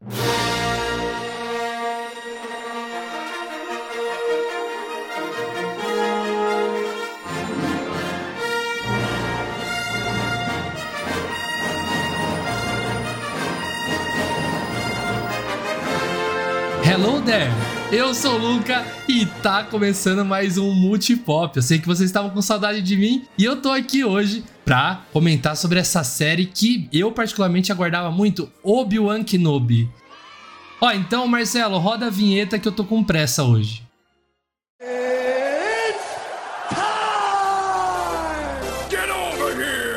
Hello there! Eu sou o Luca e tá começando mais um Multipop. Eu sei que vocês estavam com saudade de mim e eu tô aqui hoje pra comentar sobre essa série que eu particularmente aguardava muito, Obi-Wan Kenobi. Ó, então Marcelo, roda a vinheta que eu tô com pressa hoje. Get over here!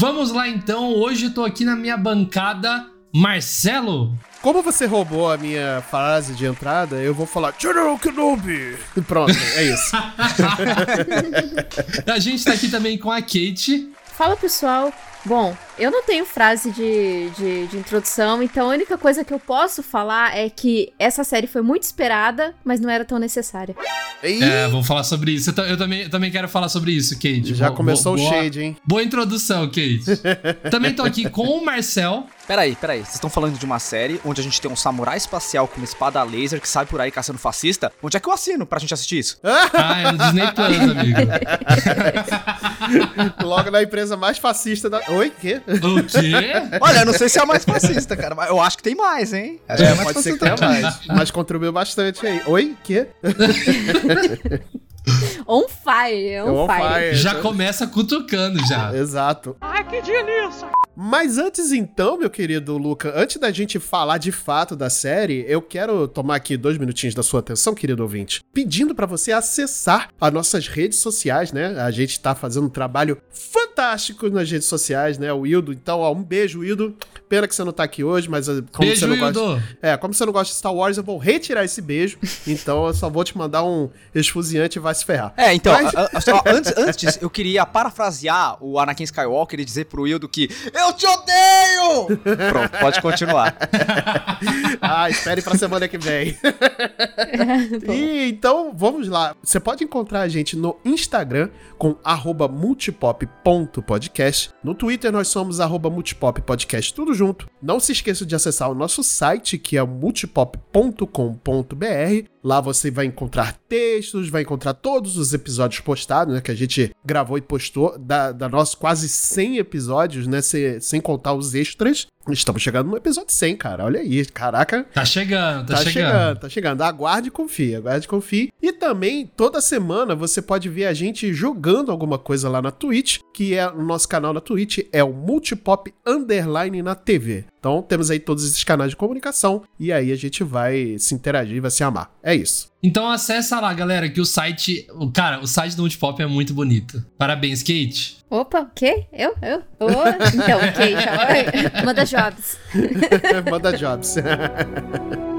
Vamos lá então, hoje eu tô aqui na minha bancada, Marcelo. Como você roubou a minha frase de entrada, eu vou falar General Kenobi. Pronto, é isso. A gente tá aqui também com a Kate. Fala pessoal. Bom, eu não tenho frase de, de, de introdução, então a única coisa que eu posso falar é que essa série foi muito esperada, mas não era tão necessária. É, vamos falar sobre isso. Eu, eu também, eu também quero falar sobre isso, Kate. já Bo- começou bo- o boa- shade, hein? Boa introdução, Kate. também tô aqui com o Marcel. Peraí, peraí, vocês estão falando de uma série onde a gente tem um samurai espacial com uma espada laser que sai por aí caçando fascista? Onde é que eu assino pra gente assistir isso? Ah, é no Disney Plus, amigo. Logo na empresa mais fascista da. Oi, quê? O quê? Olha, eu não sei se é a mais fascista, cara, mas eu acho que tem mais, hein? Acho É, mais pode ser que tenha mais. Mas contribuiu bastante aí. Oi, quê? On fire, on, On fire. fire. Já começa cutucando já. Exato. Ai, que delícia! Mas antes então, meu querido Luca, antes da gente falar de fato da série, eu quero tomar aqui dois minutinhos da sua atenção, querido ouvinte, pedindo pra você acessar as nossas redes sociais, né? A gente tá fazendo um trabalho fantástico nas redes sociais, né? O Ildo, então, ó, um beijo, Ildo. Pena que você não tá aqui hoje, mas eh, como Beijo, você não Ildo. gosta... É, como você não gosta de Star Wars, eu vou retirar esse beijo. Então eu só vou te mandar um esfuziante e vai se ferrar. É, então, Mas- a- a- só antes, antes, eu queria parafrasear o Anakin Skywalker e dizer pro Wildo que Eu te odeio! Pronto, pode continuar. Ah, espere pra semana que vem. e então, vamos lá. Você pode encontrar a gente no Instagram com arroba multipop.podcast. No Twitter nós somos arroba multipoppodcast, tudo junto. Não se esqueça de acessar o nosso site, que é multipop.com.br. Lá você vai encontrar textos, vai encontrar todos os episódios postados, né? Que a gente gravou e postou da, da nossos quase 100 episódios, né? se- sem contar os extras. Estamos chegando no episódio 100, cara. Olha aí. Caraca, Tá chegando, tá, Tá, chegando. chegando. tá chegando. Aguarde e confie, aguarde e confie. E também, toda semana, você pode ver a gente jogando alguma coisa lá na Twitch, que é o nosso canal na Twitch, é o Multipop Underline na TV. Então, temos aí todos esses canais de comunicação, e aí a gente vai se interagir vai se amar. É isso. Então acessa lá, galera, que o site. o- Cara, o site do Multipop é muito bonito. Parabéns, Kate. Opa, o quê? Eu? Eu? Ô, então, ok, já. Manda jobs. Manda jobs.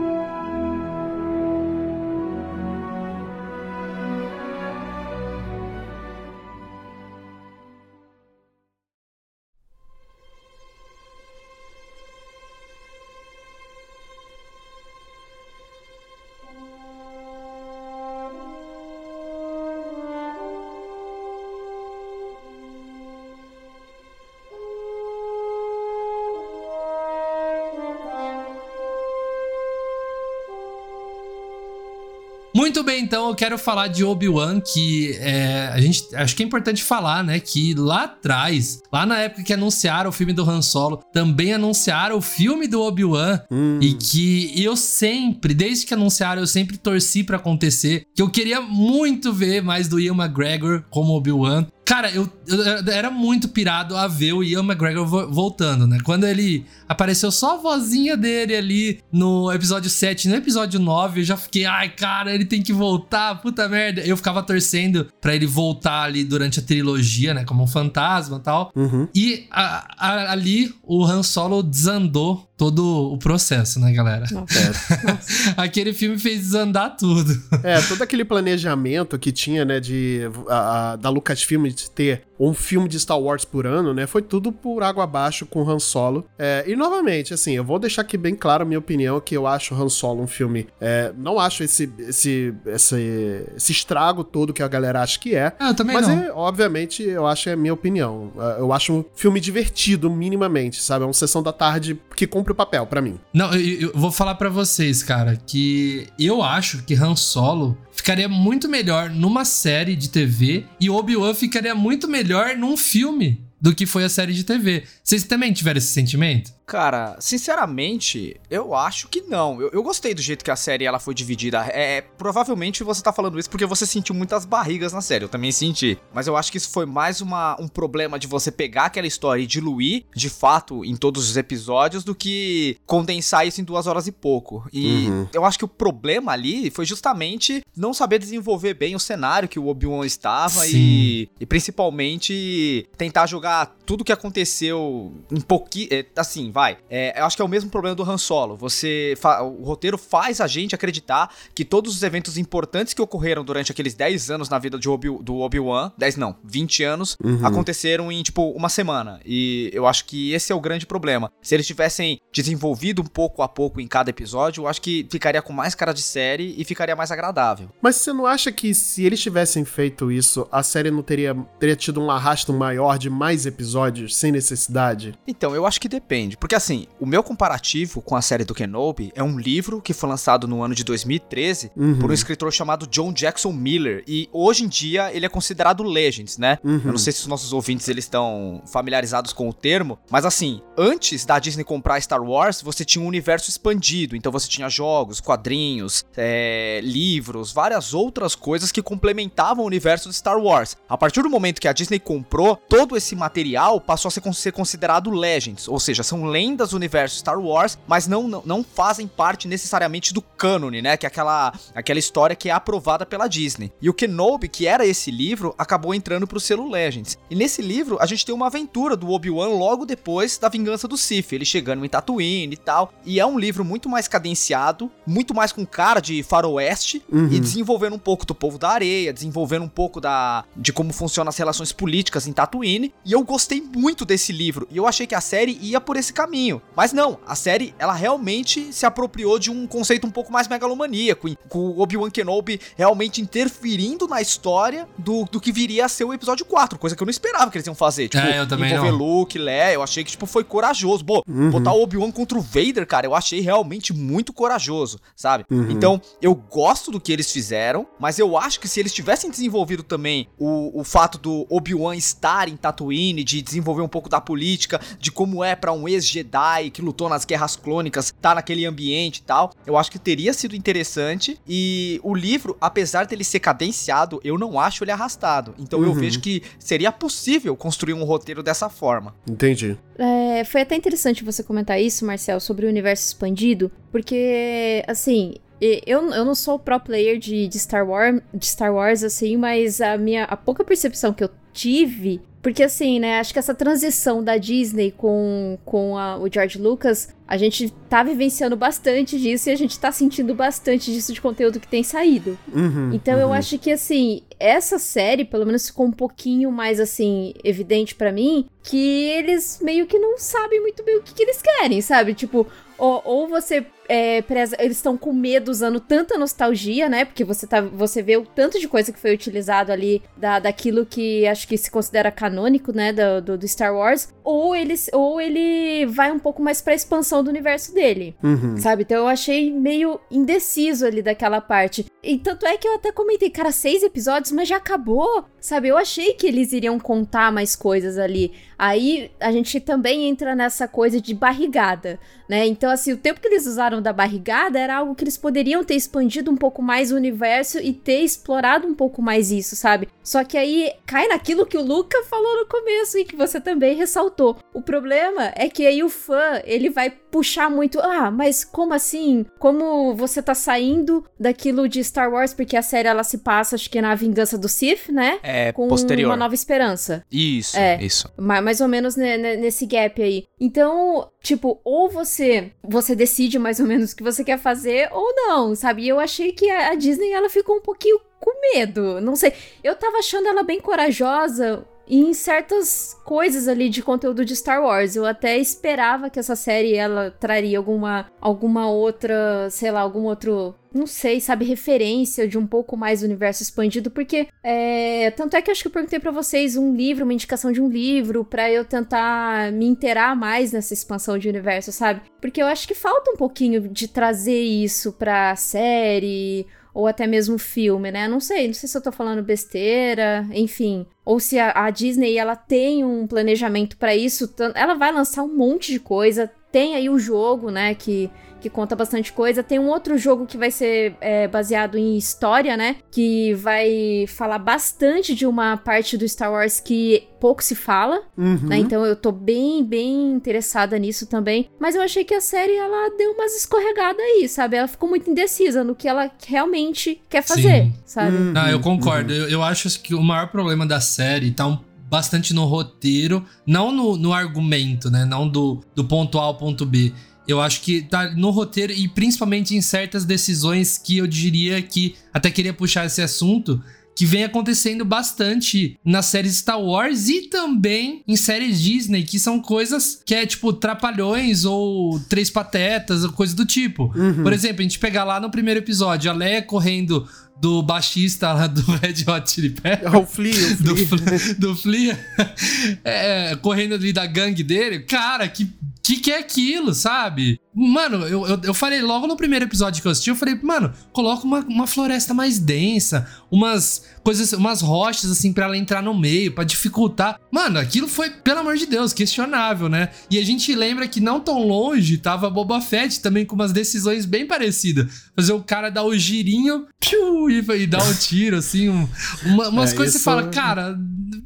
Muito bem, então eu quero falar de Obi-Wan, que é, a gente acho que é importante falar, né? Que lá atrás, lá na época que anunciaram o filme do Han Solo, também anunciaram o filme do Obi-Wan. E que eu sempre, desde que anunciaram, eu sempre torci pra acontecer. Que eu queria muito ver mais do Ian McGregor como Obi-Wan. Cara, eu, eu era muito pirado a ver o Ian McGregor vo- voltando, né? Quando ele apareceu só a vozinha dele ali no episódio 7, no episódio 9, eu já fiquei, ai, cara, ele tem que voltar, puta merda. Eu ficava torcendo pra ele voltar ali durante a trilogia, né? Como um fantasma e tal. Uhum. E a- a- ali o Han Solo desandou todo o processo, né, galera? Nossa. Aquele filme fez desandar tudo. É, todo aquele planejamento que tinha, né, de a, a, da Lucasfilm de ter um filme de Star Wars por ano, né, foi tudo por água abaixo com Han Solo. É, e novamente, assim, eu vou deixar aqui bem claro a minha opinião que eu acho Han Solo um filme, é, não acho esse, esse, esse, esse estrago todo que a galera acha que é. Ah, também mas não. é, obviamente, eu acho que é a minha opinião. É, Eu acho um filme divertido, minimamente, sabe? É uma sessão da tarde que cumpre o papel pra mim. Não, eu, eu vou falar pra vocês, cara, que eu acho que Han Solo ficaria muito melhor numa série de TV e Obi-Wan ficaria muito melhor num filme do que foi a série de TV. Vocês também tiveram esse sentimento? Cara, sinceramente, eu acho que não. Eu, eu gostei do jeito que a série ela foi dividida. É, é, provavelmente você tá falando isso porque você sentiu muitas barrigas na série. Eu também senti. Mas eu acho que isso foi mais uma, um problema de você pegar aquela história e diluir, de fato, em todos os episódios, do que condensar isso em duas horas e pouco. E Uhum. eu acho que o problema ali foi justamente não saber desenvolver bem o cenário que o Obi-Wan estava e, e principalmente tentar jogar tudo que aconteceu um pouquinho. é, assim, vai. É, eu acho que é o mesmo problema do Han Solo. Você. o roteiro faz a gente acreditar que todos os eventos importantes que ocorreram durante aqueles 10 anos na vida de Obi, do Obi-Wan, 10 não, 20 anos, aconteceram em, tipo, uma semana. E eu acho que esse é o grande problema. Se eles tivessem desenvolvido um pouco a pouco em cada episódio, eu acho que ficaria com mais cara de série e ficaria mais agradável. Mas você não acha que se eles tivessem feito isso, a série não teria, teria tido um arrasto maior de mais episódios sem necessidade? Então, eu acho que depende. Porque assim, o meu comparativo com a série do Kenobi é um livro que foi lançado no ano de 2013 Uhum. por um escritor chamado John Jackson Miller. E hoje em dia ele é considerado Legends, né? Uhum. Eu não sei se os nossos ouvintes eles estão familiarizados com o termo, mas assim, antes da Disney comprar Star Wars, você tinha um universo expandido. Então você tinha jogos, quadrinhos, é, livros, várias outras coisas que complementavam o universo de Star Wars. A partir do momento que a Disney comprou, todo esse material passou a ser, con- ser considerado Legends, ou seja, são lendas do universo Star Wars, mas não, não, não fazem parte necessariamente do cânone, né? Que é aquela, aquela história que é aprovada pela Disney. E o Kenobi, que era esse livro, acabou entrando pro selo Legends. E nesse livro, a gente tem uma aventura do Obi-Wan logo depois da vingança do Sith, ele chegando em Tatooine e tal. E é um livro muito mais cadenciado, muito mais com cara de faroeste e desenvolvendo um pouco do povo da areia, desenvolvendo um pouco da de como funcionam as relações políticas em Tatooine. E eu gostei muito desse livro. E eu achei que a série ia por esse caminho. Mas não, a série, ela realmente se apropriou de um conceito um pouco mais megalomaníaco, com o Obi-Wan Kenobi realmente interferindo na história do, do que viria a ser o episódio 4, coisa que eu não esperava que eles iam fazer. Tipo, É, eu também envolver não. Luke, Leia, eu achei que tipo foi corajoso. Pô, botar o Obi-Wan contra o Vader, cara, eu achei realmente muito corajoso, sabe? Então, eu gosto do que eles fizeram, mas eu acho que se eles tivessem desenvolvido também o, o fato do Obi-Wan estar em Tatooine, de desenvolver um pouco da política, de como é pra um ex-Jedi que lutou nas guerras clônicas, tá naquele ambiente e tal, eu acho que teria sido interessante. E o livro, apesar dele ser cadenciado, eu não acho ele arrastado. Então eu vejo que seria possível construir um roteiro dessa forma. Entendi. É, foi até interessante você comentar isso, Marcel, sobre o universo expandido, porque, assim, eu, eu não sou pro player de, de, Star Wars, de Star Wars, assim, mas a minha a pouca percepção que eu tive. Porque assim, né, acho que essa transição da Disney com, com a- o George Lucas, a gente tá vivenciando bastante disso e a gente tá sentindo bastante disso de conteúdo que tem saído. Uhum, Então eu uhum. acho que assim, essa série, pelo menos ficou um pouquinho mais assim, evidente pra mim, que eles meio que não sabem muito bem o que, que eles querem, sabe? Tipo, ou, ou você é, preza, eles estão com medo usando tanta nostalgia, né? Porque você, tá, você vê o tanto de coisa que foi utilizado ali da, daquilo que acho que se considera canônico, né? Do, do, do Star Wars. Ou, eles, ou ele vai um pouco mais pra expansão do universo dele. Uhum. Sabe? Então eu achei meio indeciso ali daquela parte. E tanto é que eu até comentei, cara, seis episódios, mas já acabou. Sabe? Eu achei que eles iriam contar mais coisas ali. Aí a gente também entra nessa coisa de barrigada, né? Então, assim, o tempo que eles usaram da barrigada era algo que eles poderiam ter expandido um pouco mais o universo e ter explorado um pouco mais isso, sabe? Só que aí cai naquilo que o Luca falou no começo e que você também ressaltou. O problema é que aí o fã, ele vai puxar muito, ah, mas como assim? Como você tá saindo daquilo de Star Wars, porque a série ela se passa, acho que na vingança do Sith, né? É, Com posterior. uma nova esperança. Isso, É. isso. Ma- Mas, mais ou menos nesse gap aí. Então, tipo, ou você você decide mais ou menos o que você quer fazer ou não, sabe? E eu achei que a Disney ela ficou um pouquinho com medo. Não sei. Eu tava achando ela bem corajosa em certas coisas ali de conteúdo de Star Wars. Eu até esperava que essa série ela traria alguma alguma outra, sei lá, algum outro não sei, sabe, referência de um pouco mais do universo expandido, porque é, tanto é que eu acho que eu perguntei para vocês um livro, uma indicação de um livro, para eu tentar me inteirar mais nessa expansão de universo, sabe? Porque eu acho que falta um pouquinho de trazer isso pra série ou até mesmo filme, né? Não sei, não sei se eu tô falando besteira, enfim. Ou se a, a Disney ela tem um planejamento para isso, ela vai lançar um monte de coisa. Tem aí o jogo, né, que que conta bastante coisa. Tem um outro jogo que vai ser é, baseado em história, né? Que vai falar bastante de uma parte do Star Wars que pouco se fala, uhum. né? Então eu tô bem, bem interessada nisso também. Mas eu achei que a série, ela deu umas escorregadas aí, sabe? Ela ficou muito indecisa no que ela realmente quer fazer, Sim. sabe? Uhum. Ah, eu concordo. Uhum. Eu, eu acho que o maior problema da série tá um bastante no roteiro, não no, no argumento, né? Não do, do ponto A ao ponto B. Eu acho que tá no roteiro e principalmente em certas decisões que eu diria que até queria puxar esse assunto que vem acontecendo bastante nas séries Star Wars e também em séries Disney, que são coisas que é tipo Trapalhões ou Três Patetas, ou coisa do tipo. Uhum. Por exemplo, a gente pegar lá no primeiro episódio, a Leia correndo do baixista lá do Red Hot Chili Peppers. o Flea, o Flea. Do, do Flea. É, correndo ali da gangue dele. Cara, que que que é aquilo, sabe? Mano, eu, eu, eu, falei logo no primeiro episódio que eu assisti, eu falei, mano, coloca uma, uma floresta mais densa, umas coisas, umas rochas assim para ela entrar no meio, para dificultar. Mano, aquilo foi, pelo amor de Deus, questionável, né? E a gente lembra que não tão longe tava Boba Fett também com umas decisões bem parecidas. Fazer o cara dar o girinho piu, e, e dar o um tiro, assim, um, uma, umas é, coisas que você fala, cara,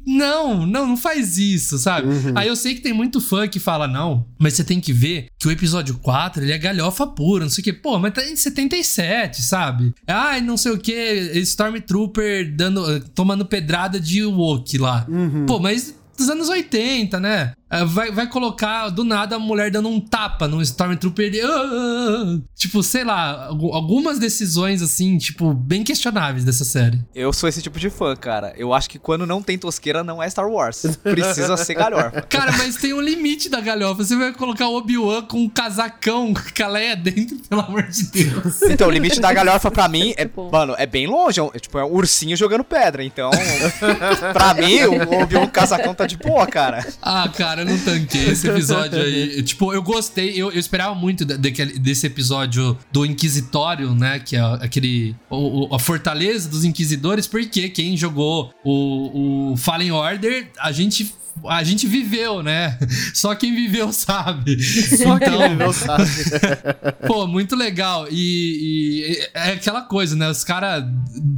não, não, não faz isso, sabe? Uhum. Aí eu sei que tem muito fã que fala, não, mas você tem que ver que o episódio 4 4, ele é galhofa pura, não sei o que. Pô, mas tá em 77, sabe? Ai, não sei o que, Stormtrooper dando, tomando pedrada de Wookiee lá. Uhum. Pô, mas dos anos 80, né? É, vai, vai colocar do nada a mulher dando um tapa no Stormtrooper. De, uh, tipo, sei lá, algumas decisões assim, tipo, bem questionáveis dessa série. Eu sou esse tipo de fã, cara. Eu acho que quando não tem tosqueira não é Star Wars. Precisa ser galhofa. Cara, mas tem um limite da galhofa. Você vai colocar o Obi-Wan com um casacão com a Leia dentro, pelo amor de Deus. Então, o limite da galhofa pra mim é, tipo... mano, é bem longe. É, tipo, é um ursinho jogando pedra. Então, pra mim, o Obi-Wan com casacão tá de boa, cara. Ah, cara cara, eu não tanquei esse episódio aí. tipo, eu gostei, eu, eu esperava muito daquele, desse episódio do Inquisitório, né? Que é aquele. O, a Fortaleza dos Inquisidores, porque quem jogou o, o Fallen Order, a gente a gente viveu, né? Só quem viveu sabe. Só então, quem viveu sabe. pô, muito legal. E, e é aquela coisa, né? Os caras,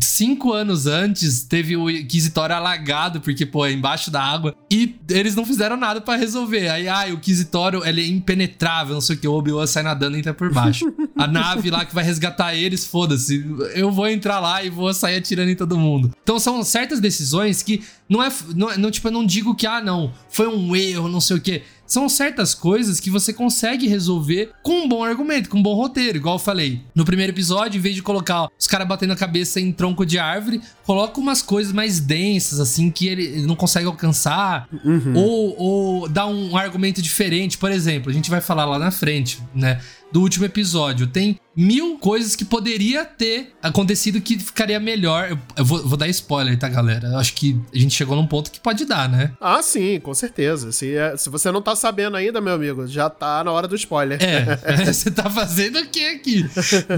cinco anos antes, teve o Inquisitório alagado, porque, pô, é embaixo da água. E eles não fizeram nada para resolver. Aí, ah, o Inquisitório, ele é impenetrável, não sei o que. O Obi-Wan sai nadando e entra por baixo. A nave lá que vai resgatar eles, foda-se. Eu vou entrar lá e vou sair atirando em todo mundo. Então são certas decisões que não é, não, não, tipo, eu não digo que, ah, não, foi um erro, não sei o quê. São certas coisas que você consegue resolver com um bom argumento, com um bom roteiro. Igual eu falei, no primeiro episódio, em vez de colocar os caras batendo a cabeça em tronco de árvore, coloca umas coisas mais densas, assim, que ele não consegue alcançar. Uhum. Ou, ou dá um argumento diferente. Por exemplo, a gente vai falar lá na frente, né? do último episódio. Tem mil coisas que poderia ter acontecido que ficaria melhor. Eu, eu vou, vou, dar spoiler, tá, galera? Eu acho que a gente chegou num ponto que pode dar, né? Ah, sim, com certeza. Se, é, se você não tá sabendo ainda, meu amigo, já tá na hora do spoiler. É, você tá fazendo o que aqui?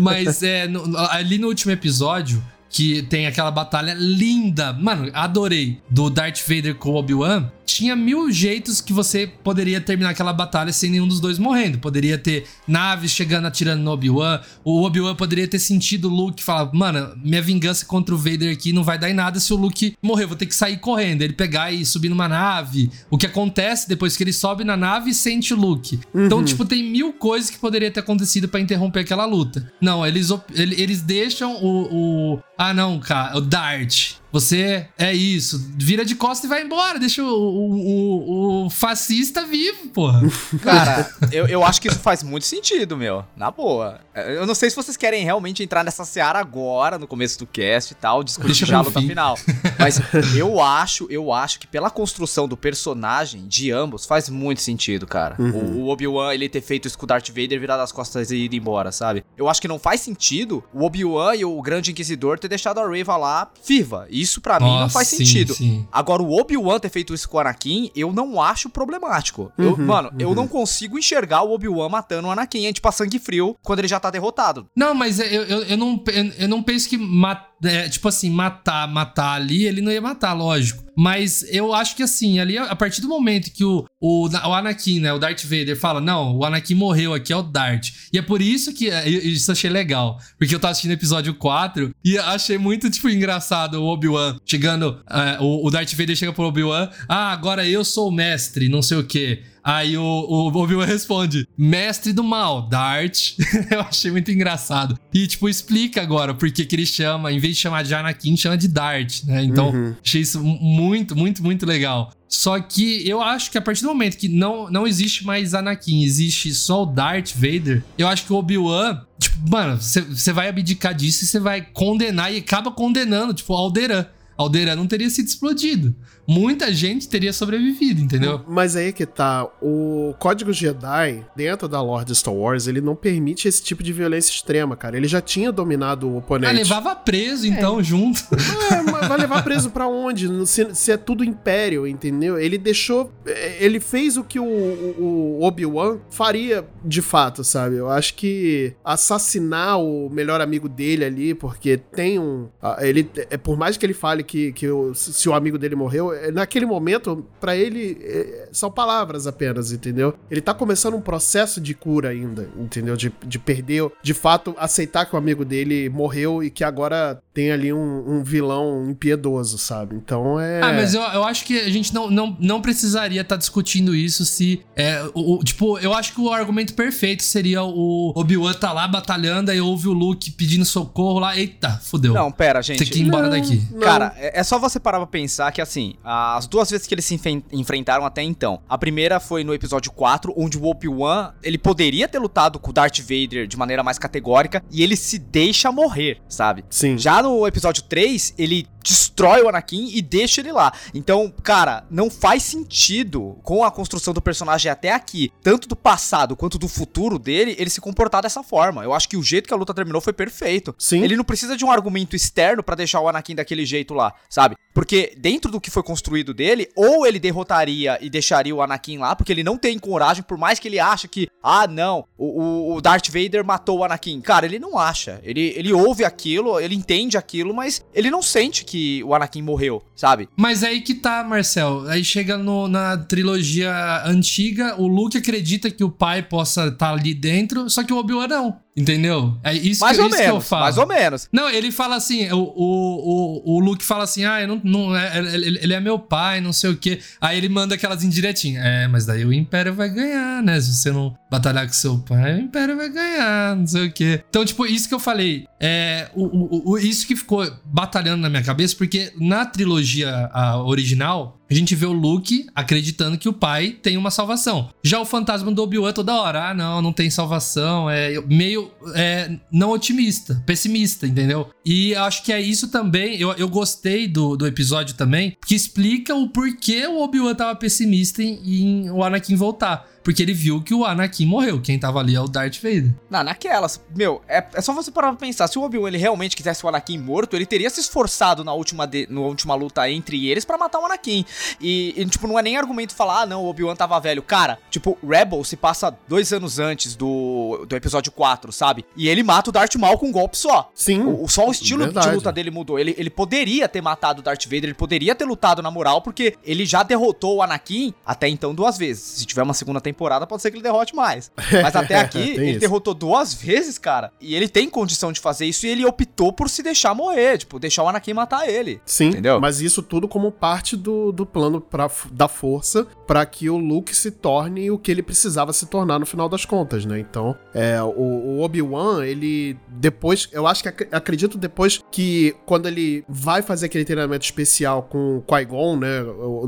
Mas é, no, ali no último episódio, que tem aquela batalha linda, mano, adorei, do Darth Vader com Obi-Wan tinha mil jeitos que você poderia terminar aquela batalha sem nenhum dos dois morrendo. Poderia ter naves chegando atirando no Obi-Wan. O Obi-Wan poderia ter sentido o Luke falar: Mano, minha vingança contra o Vader aqui não vai dar em nada se o Luke morrer. Vou ter que sair correndo. Ele pegar e subir numa nave. O que acontece depois que ele sobe na nave e sente o Luke. Então, uhum. Então, tipo, tem mil coisas que poderia ter acontecido para interromper aquela luta. Não, eles, eles deixam o, o. Ah, não, cara, o Dart você é isso, vira de costas e vai embora, deixa o, o, o, fascista vivo, porra. Cara, eu, eu acho que isso faz muito sentido, meu. Na boa. Eu não sei se vocês querem realmente entrar nessa seara agora, no começo do cast e tal, discutir já a luta final. Mas eu acho, eu acho que pela construção do personagem de ambos faz muito sentido, cara. O, o Obi-Wan ele ter feito isso com o Darth Vader virar das costas e ir embora, sabe? Eu acho que não faz sentido o Obi-Wan e o Grande Inquisidor ter deixado a Rey lá viva. Isso pra mim não faz sim, sentido. sim. Agora, o Obi-Wan ter feito isso com o Anakin, eu não acho problemático. Eu- Uhum, mano, eu não consigo enxergar o Obi-Wan matando o Anakin, é tipo a sangue frio, quando ele já tá derrotado. Não, mas eu, eu, eu não, eu, eu não penso que ma- é, tipo assim, matar, matar ali, ele não ia matar, lógico. Mas eu acho que assim, ali, a partir do momento que o, o, o Anakin, né, o Darth Vader, fala: Não, o Anakin morreu aqui, é o Darth. E é por isso que é, eu- isso achei legal. Porque eu tava assistindo o episódio 4 e achei muito, tipo, engraçado o Obi-Wan chegando. é, o, o Darth Vader chega pro Obi-Wan: Ah, agora eu sou o mestre, não sei o quê. Aí o, o Obi-Wan responde: Mestre do mal, Dart. eu achei muito engraçado. E, tipo, explica agora por que ele chama, em vez de chamar de Anakin, chama de Dart, né? Então, achei isso muito, muito, muito legal. Só que eu acho que a partir do momento que não, não existe mais Anakin, existe só o Darth Vader, eu acho que o Obi-Wan, tipo, mano, você vai abdicar disso e você vai condenar e acaba condenando, tipo, Alderan. Alderan não teria sido explodido. Muita gente teria sobrevivido, entendeu? Mas aí que tá, o Código Jedi, dentro da lore de Star Wars, ele não permite esse tipo de violência extrema, cara. Ele já tinha dominado o Ah, oponente. levava preso, então, junto. É, mas vai levar preso pra onde? Se, se é tudo império, entendeu? Ele deixou. é, Ele fez o que o, o- o Obi-Wan faria de fato, sabe? Eu acho que assassinar o melhor amigo dele ali, porque tem um. ah, Ele, é, por mais que ele fale que, que o- se o amigo dele morreu, é, naquele momento, pra ele, é, são palavras apenas, entendeu? Ele tá começando um processo de cura ainda, entendeu? De, de perder, de fato, aceitar que o amigo dele morreu e que agora tem ali um, um vilão impiedoso, sabe? Então é. Ah, mas eu, eu acho que a gente não, não, não precisaria estar discutindo isso se. É, o, o- tipo, eu acho que o argumento perfeito seria o Obi-Wan tá lá batalhando, aí ouve o Luke pedindo socorro lá. Eita, fudeu. Não, pera, Tem gente. que ir embora daqui. Não. Cara, é é só você parar pra pensar que, assim, as duas vezes que eles se enfrentaram até então. A primeira foi no episódio 4, onde o Obi-Wan, ele poderia ter lutado com o Darth Vader de maneira mais categórica, e ele se deixa morrer, sabe? Sim. Já no episódio 3, ele destrói o Anakin e deixa ele lá. Então, cara, não faz sentido com a construção do personagem até aqui, tanto do passado quanto do futuro dele, ele se comportar dessa forma. Eu acho que o jeito que a luta terminou foi perfeito. Sim. Ele não precisa de um argumento externo pra deixar o Anakin daquele jeito lá, sabe? Porque dentro do que foi construído dele, ou ele derrotaria e deixaria o Anakin lá, porque ele não tem coragem, por mais que ele ache que, ah, não, o, o- o Darth Vader matou o Anakin. Cara, ele não acha. Ele, ele ouve aquilo, ele entende aquilo, mas ele não sente que o Anakin morreu, sabe? Mas aí que tá, Marcel. Aí chega no- na trilogia antiga, o Luke acredita que o pai possa estar ali dentro, só que o Obi-Wan não. Entendeu? É isso, Mais que, ou isso que eu menos, falo. mais ou menos. Não, ele fala assim, o, o, o, o Luke fala assim, ah, não, não é- ele, ele é meu pai, não sei o quê. Aí ele manda aquelas indiretinhas. É, mas daí o Império vai ganhar, né? Se você não batalhar com seu pai, o Império vai ganhar, não sei o quê. Então, tipo, isso que eu falei, é o, o, o- isso que ficou batalhando na minha cabeça, porque na trilogia original, a gente vê o Luke acreditando que o pai tem uma salvação. Já o fantasma do Obi-Wan toda hora, ah, não, não tem salvação, é meio é, não otimista, pessimista, entendeu? E acho que é isso também, eu, eu gostei do, do episódio também, que explica o porquê o Obi-Wan tava pessimista em, em o Anakin voltar. Porque ele viu que o Anakin morreu. Quem tava ali é o Darth Vader. Não, naquelas, meu, é, é só você parar pra pensar. Se o Obi-Wan ele realmente quisesse o Anakin morto, ele teria se esforçado na última, de, na última luta entre eles pra matar o Anakin. E, e, tipo, não é nem argumento falar, ah, não, o Obi-Wan tava velho. Cara, tipo, Rebel se passa dois anos antes do, do episódio 4, sabe? E ele mata o Darth Maul com um golpe só. Sim. O, o- só o estilo Verdade. de luta dele mudou. Ele, ele poderia ter matado o Darth Vader, ele poderia ter lutado na moral, porque ele já derrotou o Anakin até então duas vezes. Se tiver uma segunda temporada, temporada pode ser que ele derrote mais. Mas até aqui, ele isso. derrotou duas vezes, cara. E ele tem condição de fazer isso e ele optou por se deixar morrer, tipo, deixar o Anakin matar ele. Sim, entendeu? Mas isso tudo como parte do, do plano pra, da força para que o Luke se torne o que ele precisava se tornar no final das contas, né? Então, é, o, o Obi-Wan, ele depois, eu acho que acredito depois que quando ele vai fazer aquele treinamento especial com Qui-Gon, né,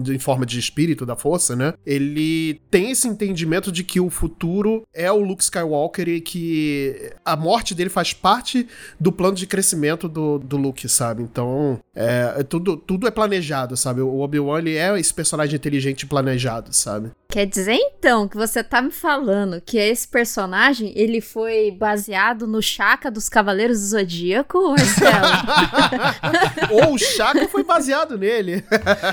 em forma de espírito da força, né? Ele tem esse entendimento de que o futuro é o Luke Skywalker e que a morte dele faz parte do plano de crescimento do, do Luke, sabe? Então, é, é tudo, tudo é planejado, sabe? O Obi-Wan, ele é esse personagem inteligente planejado, sabe? Quer dizer, então, que você tá me falando que esse personagem, ele foi baseado no Chaka dos Cavaleiros do Zodíaco, Marcelo? Ou o Chaka foi baseado nele.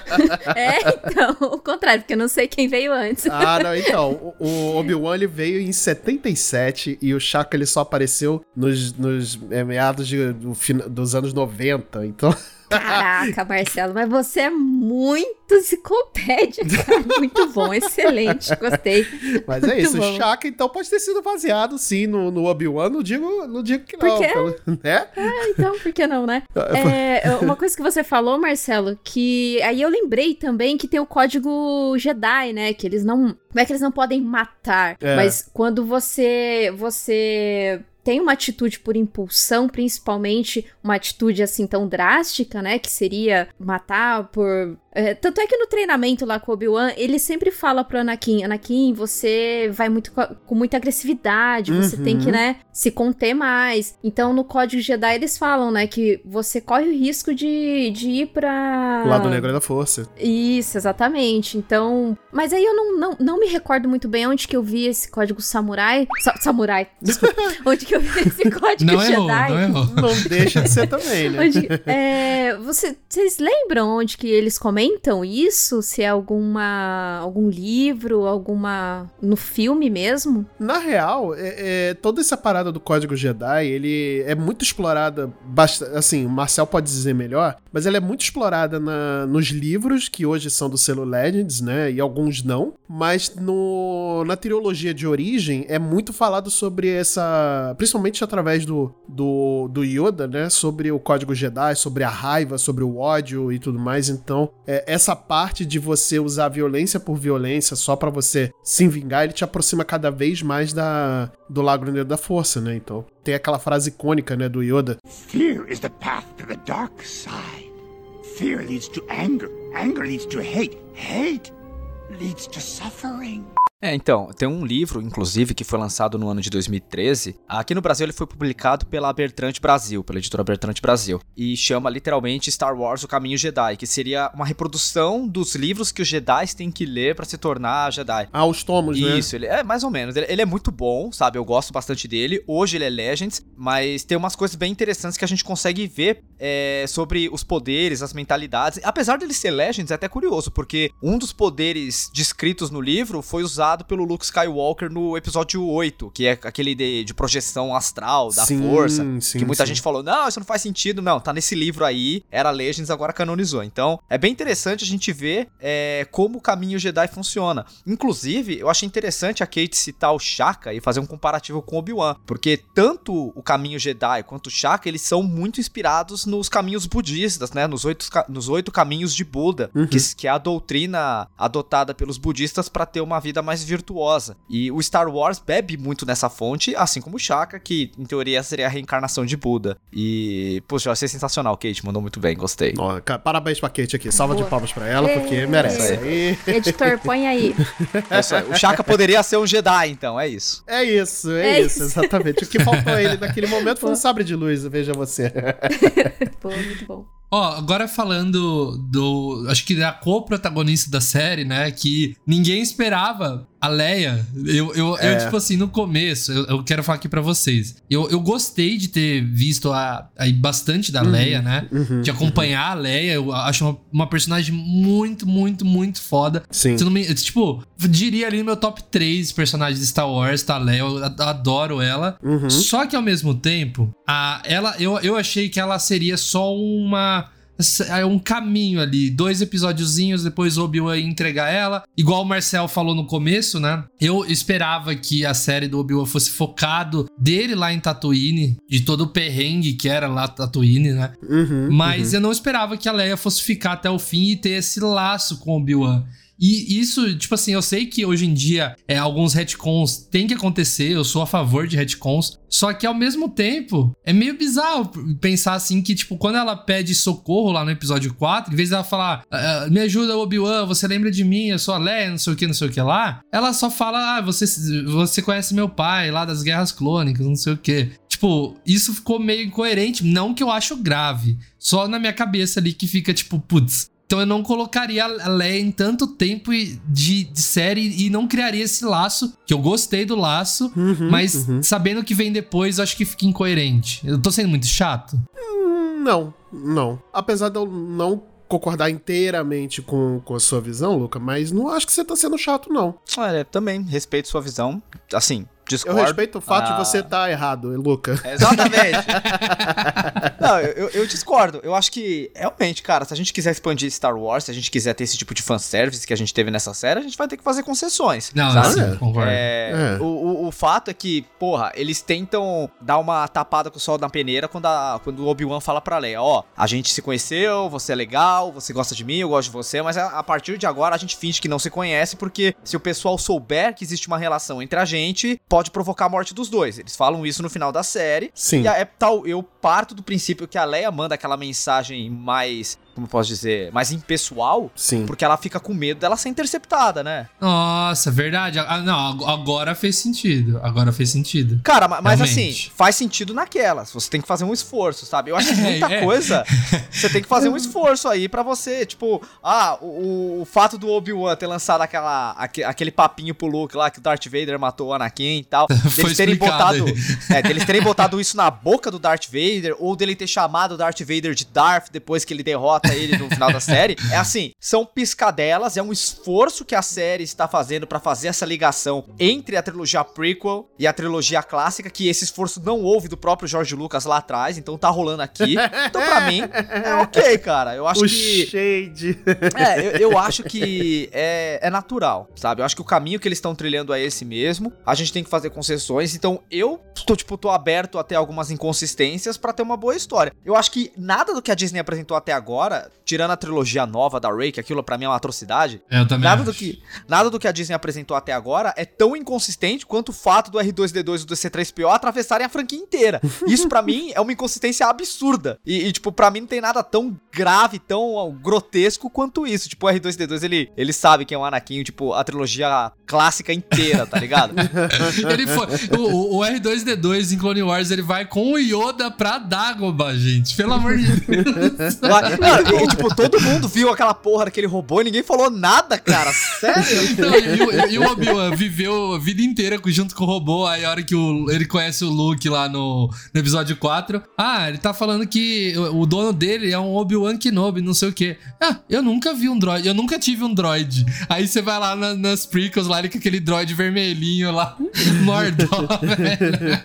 é, então, o contrário, porque eu não sei quem veio antes. ah, não, então, o Obi-Wan ele veio em 77 e o Chaka ele só apareceu nos, nos é, meados de, do, dos anos 90, então... Caraca, Marcelo, mas você é muito enciclopédia, cara. Muito bom, excelente, gostei. Mas é isso, o Chaka então pode ter sido baseado sim no, no Obi-Wan, não digo, não digo que não. Pelo, né? Ah, então, por que não, né? É, uma coisa que você falou, Marcelo, que aí eu lembrei também que tem o código Jedi, né? Que eles não. Como é que eles não podem matar? É. Mas quando você você tem uma atitude por impulsão, principalmente uma atitude assim tão drástica, né? Que seria matar por é, tanto é que no treinamento lá com o Obi-Wan, ele sempre fala pro Anakin: Anakin, você vai muito com, com muita agressividade, você uhum. tem que, uhum. né, se conter mais. Então no Código Jedi eles falam, né, que você corre o risco de, de ir pra. O lado negro da força. Isso, exatamente. Então. Mas aí eu não, não, não me recordo muito bem onde que eu vi esse código samurai. Sa samurai, desculpa. onde que eu vi esse código não Jedi. Errou, não, errou. não deixa de ser também, né? Onde, é, você, vocês lembram onde que eles comentam? Comentam isso? Se é alguma algum livro, alguma no filme mesmo? Na real, é, é, toda essa parada do Código Jedi, ele é muito explorada, assim, o Marcel pode dizer melhor, mas ela é muito explorada na, nos livros que hoje são do selo Legends, né? E alguns não, mas no, na trilogia de origem é muito falado sobre essa, principalmente através do, do, do Yoda, né? Sobre o Código Jedi, sobre a raiva, sobre o ódio e tudo mais. Então, é, essa parte de você usar violência por violência só para você se vingar, ele te aproxima cada vez mais da, do Lago Negro da Força, né? Então, tem aquela frase icônica, né, do Yoda. Fear is the path to the dark side. Fear leads to anger. Anger leads to hate. Hate leads to suffering. É, então, tem um livro, inclusive, que foi lançado no ano de 2013. Aqui no Brasil ele foi publicado pela Bertrand Brasil, pela editora Bertrand Brasil. E chama literalmente Star Wars O Caminho Jedi, que seria uma reprodução dos livros que os Jedi têm que ler para se tornar Jedi. Ah, os tomos, Isso, né? Isso, ele é mais ou menos. Ele, ele, é muito bom, sabe? Eu gosto bastante dele. Hoje ele é Legends, mas tem umas coisas bem interessantes que a gente consegue ver é, sobre os poderes, as mentalidades. Apesar dele ser Legends, é até curioso, porque um dos poderes descritos no livro foi usado pelo Luke Skywalker no episódio 8, que é aquele de, de projeção astral da sim, força. Sim, que muita sim. gente falou: não, isso não faz sentido. Não, tá nesse livro aí, era Legends, agora canonizou. Então, é bem interessante a gente ver é, como o caminho Jedi funciona. Inclusive, eu achei interessante a Kate citar o Shaka e fazer um comparativo com Obi-Wan, porque tanto o caminho Jedi quanto o Shaka, eles são muito inspirados nos caminhos budistas, né? Nos oito, nos oito caminhos de Buda, uhum. que, que é a doutrina adotada pelos budistas para ter uma vida mais mais virtuosa. E o Star Wars bebe muito nessa fonte, assim como o Shaka, que em teoria seria a reencarnação de Buda. E, poxa, eu achei sensacional, Kate, mandou muito bem, gostei. Oh, parabéns pra Kate aqui, salva Boa. de palmas pra ela, porque merece. Aí. Editor, põe aí. É isso aí. O Shaka poderia ser um Jedi, então, é isso. É isso, é, é isso, isso, exatamente. O que faltou a ele naquele momento foi um sabre de luz, veja você. Pô, muito bom. Ó, agora falando do. Acho que da co-protagonista da série, né? Que ninguém esperava a Leia, eu, eu, é. eu, tipo assim, no começo, eu, eu quero falar aqui para vocês. Eu, eu gostei de ter visto a, a bastante da uhum, Leia, né? Uhum, de acompanhar uhum. a Leia. Eu acho uma, uma, personagem muito, muito, muito foda. Sim. Me, tipo, diria ali no meu top 3 personagens de Star Wars, tá? Leia, eu adoro ela. Uhum. Só que ao mesmo tempo, a, ela, eu, eu achei que ela seria só uma é um caminho ali, dois episódiozinhos, depois o Obi-Wan entregar ela. Igual o Marcel falou no começo, né? Eu esperava que a série do Obi-Wan fosse focado dele lá em Tatooine, de todo o perrengue que era lá Tatooine, né? Uhum, Mas uhum. eu não esperava que a Leia fosse ficar até o fim e ter esse laço com o Obi-Wan. E isso, tipo assim, eu sei que hoje em dia é, alguns retcons tem que acontecer, eu sou a favor de retcons. Só que ao mesmo tempo, é meio bizarro pensar assim que, tipo, quando ela pede socorro lá no episódio 4, em vez dela falar, ah, me ajuda, Obi-Wan, você lembra de mim, eu sou a Leia, não sei o que, não sei o que lá, ela só fala, ah, você, você conhece meu pai lá das Guerras Clônicas, não sei o que. Tipo, isso ficou meio incoerente. Não que eu acho grave. Só na minha cabeça ali que fica, tipo, putz, então eu não colocaria a Leia em tanto tempo de, de, série e não criaria esse laço, que eu gostei do laço, uhum, mas uhum. sabendo o que vem depois, eu acho que fica incoerente. Eu tô sendo muito chato? Hum, não, não. Apesar de eu não concordar inteiramente com, com a sua visão, Luca, mas não acho que você tá sendo chato, não. Olha, também respeito sua visão. Assim, Discordo. Eu respeito o fato ah. de você estar tá errado, Luca. Exatamente. não, eu, eu, discordo. Eu acho que, realmente, cara, se a gente quiser expandir Star Wars, se a gente quiser ter esse tipo de fanservice que a gente teve nessa série, a gente vai ter que fazer concessões. Não, sabe? Assim, concordo. É, é. O, o, o, fato é que, porra, eles tentam dar uma tapada com o sol na peneira quando, a, quando o Obi-Wan fala pra Leia, ó, a gente se conheceu, você é legal, você gosta de mim, eu gosto de você, mas a, a partir de agora a gente finge que não se conhece, porque se o pessoal souber que existe uma relação entre a gente, pode pode provocar a morte dos dois. Eles falam isso no final da série. Sim. E é tal, eu parto do princípio que a Leia manda aquela mensagem mais como eu posso dizer, mais impessoal. Sim. Porque ela fica com medo dela ser interceptada, né? Nossa, verdade. Ah, não, agora fez sentido. Agora fez sentido. Cara, mas assim, Realmente. assim, faz sentido naquelas. Você tem que fazer um esforço, sabe? Eu acho que muita é, coisa você tem que fazer um esforço aí para você. Tipo, ah, o, o fato do Obi-Wan ter lançado aquela, aquele papinho pro Luke lá que o Darth Vader matou o Anakin e tal. Foi terem botado. É, deles terem botado isso na boca do Darth Vader, ou dele ter chamado o Darth Vader de Darth depois que ele derrota mata ele no final da série. É assim, são piscadelas, é um esforço que a série está fazendo para fazer essa ligação entre a trilogia prequel e a trilogia clássica, que esse esforço não houve do próprio George Lucas lá atrás, então tá rolando aqui. Então para mim é ok, cara. Eu acho o que shade. É, eu, eu acho que é, é natural, sabe? Eu acho que o caminho que eles estão trilhando é esse mesmo. A gente tem que fazer concessões, então eu tô tipo tô aberto a ter algumas inconsistências para ter uma boa história. Eu acho que nada do que a Disney apresentou até agora tirando a trilogia nova da Ray, que aquilo para mim é uma atrocidade. Eu também nada acho. do que Nada do que a Disney apresentou até agora é tão inconsistente quanto o fato do R2D2 e do DC3PO atravessarem a franquia inteira. Isso para mim é uma inconsistência absurda. E, e tipo, para mim não tem nada tão grave, tão grotesco quanto isso. Tipo, o R2D2, ele, ele sabe quem é o Anakin, tipo, a trilogia clássica inteira, tá ligado? ele foi... O, o, R2D2 em Clone Wars, ele vai com o Yoda pra Dagobah, gente. Pelo amor de Deus. Não, e, tipo, todo mundo viu aquela porra daquele robô e ninguém falou nada, cara. Sério? Não, e, o Obi-Wan viveu a vida inteira junto com o robô. Aí a hora que o, ele conhece o Luke lá no, no episódio 4. Ah, ele tá falando que o, o dono dele é um Obi-Wan Kenobi, não sei o quê. Ah, eu nunca vi um droid. Eu nunca tive um droid. Aí você vai lá na, nas prequels lá, ele com aquele droid vermelhinho lá. Mordó, velho.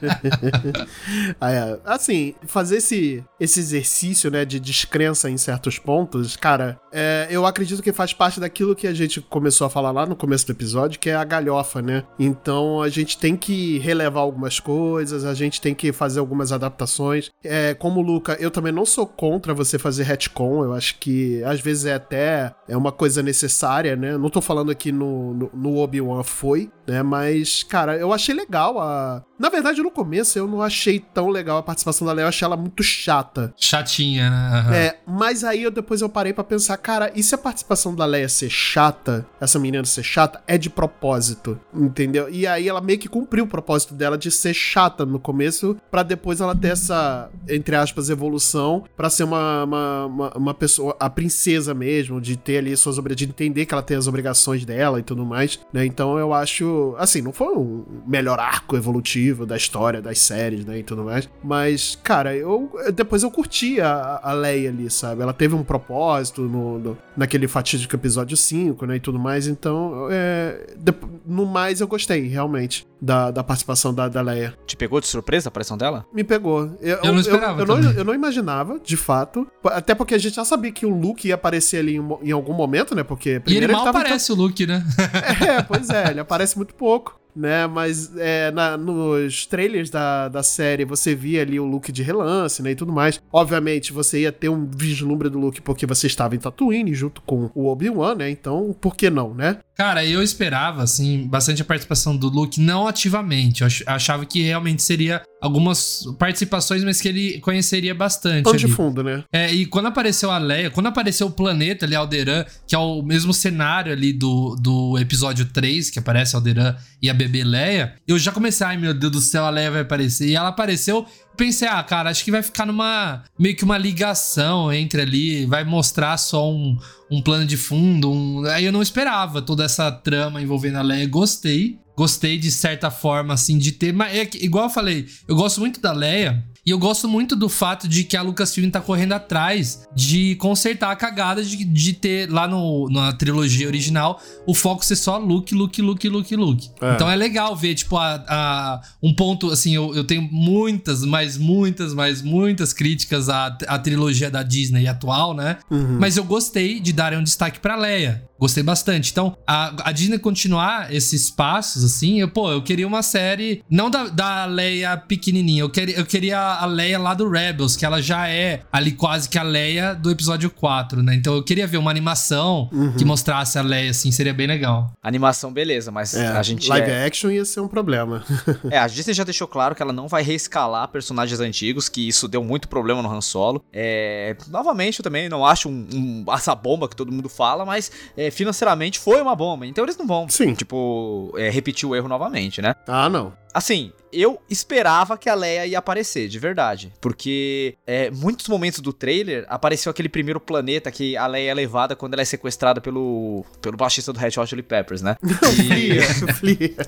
assim, fazer esse, esse exercício, né, de descrença em certos pontos, cara, é, eu acredito que faz parte daquilo que a gente começou a falar lá no começo do episódio, que é a galhofa, né? Então a gente tem que relevar algumas coisas, a gente tem que fazer algumas adaptações. É, como Luca, eu também não sou contra você fazer retcon, eu acho que às vezes é até é uma coisa necessária, né? Não tô falando aqui no, no, no Obi-Wan foi, né? Mas, cara, eu achei legal a. Na verdade, no começo eu não achei tão legal a participação da Leia, eu achei ela muito chata. Chatinha, né? Uhum. É, mas aí eu, depois eu parei para pensar, cara, e se a participação da Leia ser chata, essa menina ser chata, é de propósito, entendeu? E aí ela meio que cumpriu o propósito dela de ser chata no começo, para depois ela ter essa, entre aspas, evolução, para ser uma, uma, uma, uma, pessoa, a princesa mesmo, de ter ali suas obrigações, de entender que ela tem as obrigações dela e tudo mais, né? Então eu acho, assim, não foi o melhor arco evolutivo da história, das séries, né, e tudo mais, mas, cara, eu depois eu curti a, a Leia ali, sabe? Ela teve um propósito no, no naquele fatídico episódio 5, né, e tudo mais, então, é, de, no mais eu gostei, realmente, da, da participação da, da Leia. Te pegou de surpresa a aparição dela? Me pegou. Eu, Eu não esperava Eu, eu, não, também. eu não imaginava, de fato, até porque a gente já sabia que o Luke ia aparecer ali em, em algum momento, né, porque E ele primeiro mal tava em parece o Luke, né? é, pois é, ele aparece muito pouco, né? Mas é, na- nos trailers da, da série você via ali o look de relance, né? E tudo mais. Obviamente você ia ter um vislumbre do look porque você estava em Tatooine junto com o Obi-Wan, né? Então, por que não, né? Cara, eu esperava, assim, bastante a participação do Luke, não ativamente. Eu ach- achava que realmente seria algumas participações, mas que ele conheceria bastante. Pano de fundo, né? É, e quando apareceu a Leia, quando apareceu o planeta ali, Alderan, que é o mesmo cenário ali do, do episódio 3, que aparece Alderan e a bebê Leia, eu já comecei, ai meu Deus do céu, a Leia vai aparecer. E ela apareceu, pensei, ah, cara, acho que vai ficar numa. meio que uma ligação entre ali, vai mostrar só um, um plano de fundo. Um... Aí eu não esperava toda essa trama envolvendo a Leia. Gostei. Gostei de certa forma, assim, de ter. Mas é que, igual eu falei, eu gosto muito da Leia. E eu gosto muito do fato de que a Lucasfilm tá correndo atrás de consertar a cagada de, de ter lá no, na trilogia original o foco ser só Luke, Luke, Luke, Luke, Luke. É. Então é legal ver, tipo, a, a- um ponto, assim, eu, eu tenho muitas, mas muitas, mas muitas críticas à, à trilogia da Disney atual, né? Uhum. Mas eu gostei de darem um destaque pra Leia. Gostei bastante. Então, a, a Disney continuar esses passos, assim, eu, pô, eu queria uma série, não da, da Leia pequenininha, eu queria, eu queria a Leia lá do Rebels, que ela já é ali quase que a Leia do episódio 4, né? Então eu queria ver uma animação que mostrasse a Leia, assim, seria bem legal. Animação, beleza, mas É, a gente. live é, action ia ser um problema. é, a Disney já deixou claro que ela não vai reescalar personagens antigos, que isso deu muito problema no Han Solo. É, novamente, eu também não acho um, um- essa bomba que todo mundo fala, mas é, financeiramente foi uma bomba. Então eles não vão, Sim. tipo, é, repetir o erro novamente, né? ah, não. Assim, eu esperava que a Leia ia aparecer, de verdade. Porque é, muitos momentos do trailer apareceu aquele primeiro planeta que a Leia é levada quando ela é sequestrada pelo, pelo baixista do Red Hot Chili Peppers, né? Flia.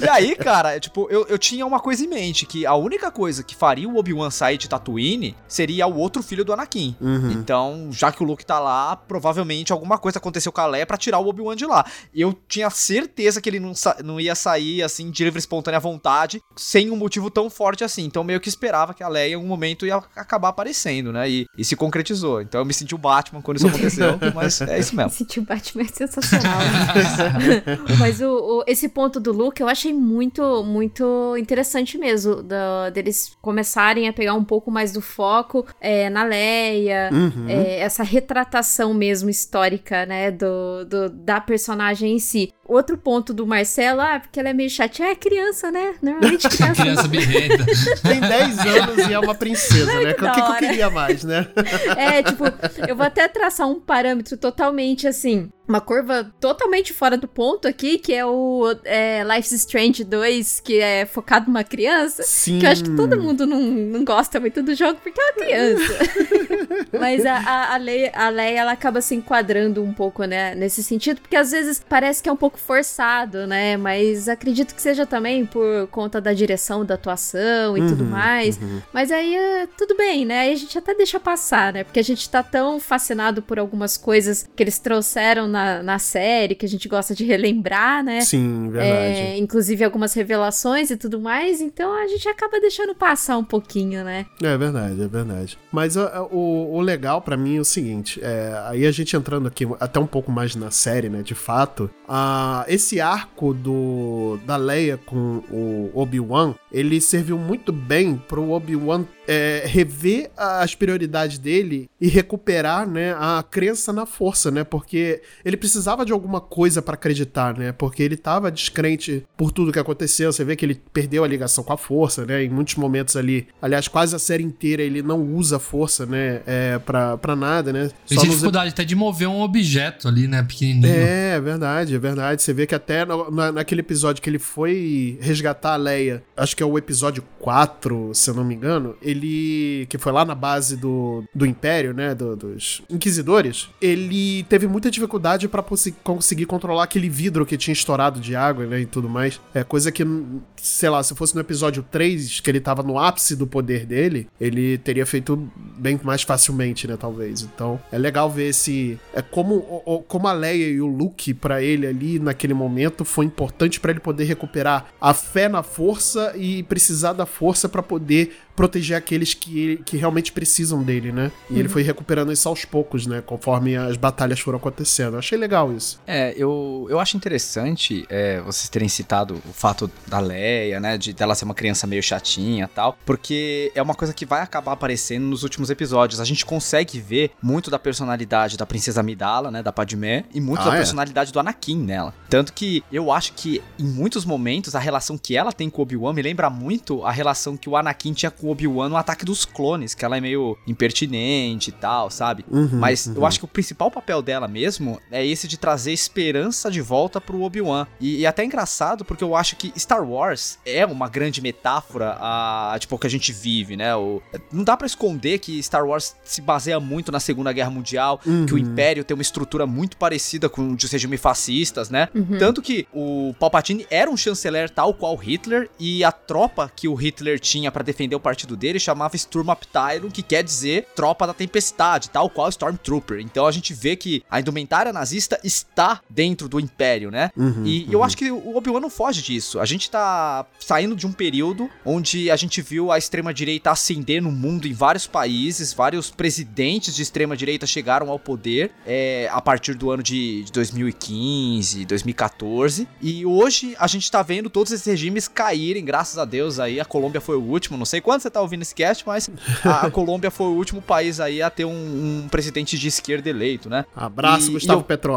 E aí, cara, é, tipo, eu, eu tinha uma coisa em mente, que a única coisa que faria o Obi-Wan sair de Tatooine seria o outro filho do Anakin. Uhum. Então, já que o Luke tá lá, provavelmente alguma coisa aconteceu com a Leia pra tirar o Obi-Wan de lá. Eu tinha certeza que ele não, não ia sair, assim, de livre e espontânea vontade, sem um motivo tão forte assim. Então, meio que esperava que a Leia em algum momento ia acabar aparecendo, né? E, e se concretizou. Então, eu me senti o Batman quando isso aconteceu, mas é isso mesmo. Sentir o Batman é sensacional. Mas o, o- esse ponto do Luke eu achei muito, muito interessante mesmo. da- deles começarem a pegar um pouco mais do foco é, na Leia, Uhum. é, essa retratação mesmo histórica, né, do, do- da personagem em si. Outro ponto do Marcelo, ah, porque ela é meio chatinha, é criança, né? Normalmente criança. Criança birrenta. Tem 10 anos e é uma princesa, né? O que, que eu queria mais, né? É, tipo, eu vou até traçar um parâmetro totalmente assim. Uma curva totalmente fora do ponto aqui, que é o é, Life is Strange 2, que é focado numa criança. Sim. Que eu acho que todo mundo não, não gosta muito do jogo porque é uma criança. Mas a, a, a, Leia, a Leia, ela acaba se enquadrando um pouco, né, nesse sentido, porque às vezes parece que é um pouco forçado, né? Mas acredito que seja também por conta da direção, da atuação e tudo Uhum, mais. uhum. Mas aí é tudo bem, né? Aí a gente até deixa passar, né? Porque a gente tá tão fascinado por algumas coisas que eles trouxeram na, na série, que a gente gosta de relembrar, né? Sim, verdade. É, inclusive algumas revelações e tudo mais, então a gente acaba deixando passar um pouquinho, né? É verdade, é verdade. Mas ó, o, o legal pra mim é o seguinte: é, aí a gente entrando aqui até um pouco mais na série, né? De fato, a, esse arco do da Leia com o Obi-Wan, ele serviu muito bem pro Obi-Wan é, rever as prioridades dele e recuperar, né, a crença na força, né? Porque ele precisava de alguma coisa pra acreditar, né? Porque ele tava descrente por tudo que aconteceu. Você vê que ele perdeu a ligação com a força, né? Em muitos momentos ali. Aliás, quase a série inteira ele não usa a força, né? É, pra, pra nada, né? Tem nos dificuldade até de mover um objeto ali, né? Pequenininho. é, é verdade, é verdade. Você vê que até no- na- naquele episódio que ele foi resgatar a Leia, acho que é o episódio 4, se eu não me engano, ele. Que foi lá na base do, do Império, né? do- dos Inquisidores, ele teve muita dificuldade possi- conseguir controlar aquele vidro que tinha estourado de água, né? E tudo mais. É coisa que, sei lá, se fosse no episódio 3, que ele tava no ápice do poder dele, ele teria feito bem mais facilmente, né, talvez. Então, é legal ver esse é como como a Leia e o Luke para ele ali naquele momento foi importante para ele poder recuperar a fé na força e precisar da força para poder proteger aqueles que, que realmente precisam dele, né? E uhum. ele foi recuperando isso aos poucos, né? Conforme as batalhas foram acontecendo. Eu achei legal isso. É, eu, eu acho interessante é, vocês terem citado o fato da Leia, né? De dela ser uma criança meio chatinha e tal, porque é uma coisa que vai acabar aparecendo nos últimos episódios. A gente consegue ver muito da personalidade da princesa Amidala, né? Da Padmé, e muito ah, da é? personalidade do Anakin nela. Tanto que eu acho que em muitos momentos a relação que ela tem com o Obi-Wan me lembra muito a relação que o Anakin tinha com o Obi-Wan no Ataque dos Clones, que ela é meio impertinente e tal, sabe? Uhum, Mas uhum. eu acho que o principal papel dela mesmo é esse de trazer esperança de volta pro Obi-Wan. E, e até é engraçado porque eu acho que Star Wars é uma grande metáfora a, tipo, o que a gente vive, né? O, não dá para esconder que Star Wars se baseia muito na Segunda Guerra Mundial, uhum. que o Império tem uma estrutura muito parecida com os regimes fascistas, né? Uhum. Tanto que o Palpatine era um chanceler tal qual Hitler e a tropa que o Hitler tinha para defender o partido partido dele chamava Sturmabteilung, que quer dizer tropa da tempestade, tal qual Stormtrooper. Então a gente vê que a indumentária nazista está dentro do Império, né? Uhum, e uhum. eu acho que o Obi-Wan não foge disso. A gente tá saindo de um período onde a gente viu a extrema-direita ascender no mundo em vários países, vários presidentes de extrema-direita chegaram ao poder é, a partir do ano de, de 2015, 2014. E hoje a gente tá vendo todos esses regimes caírem, graças a Deus aí. A Colômbia foi o último, não sei quando você tá ouvindo esse cast, mas a, a Colômbia foi o último país aí a ter um, um presidente de esquerda eleito, né? Abraço, e, Gustavo eu... Petro.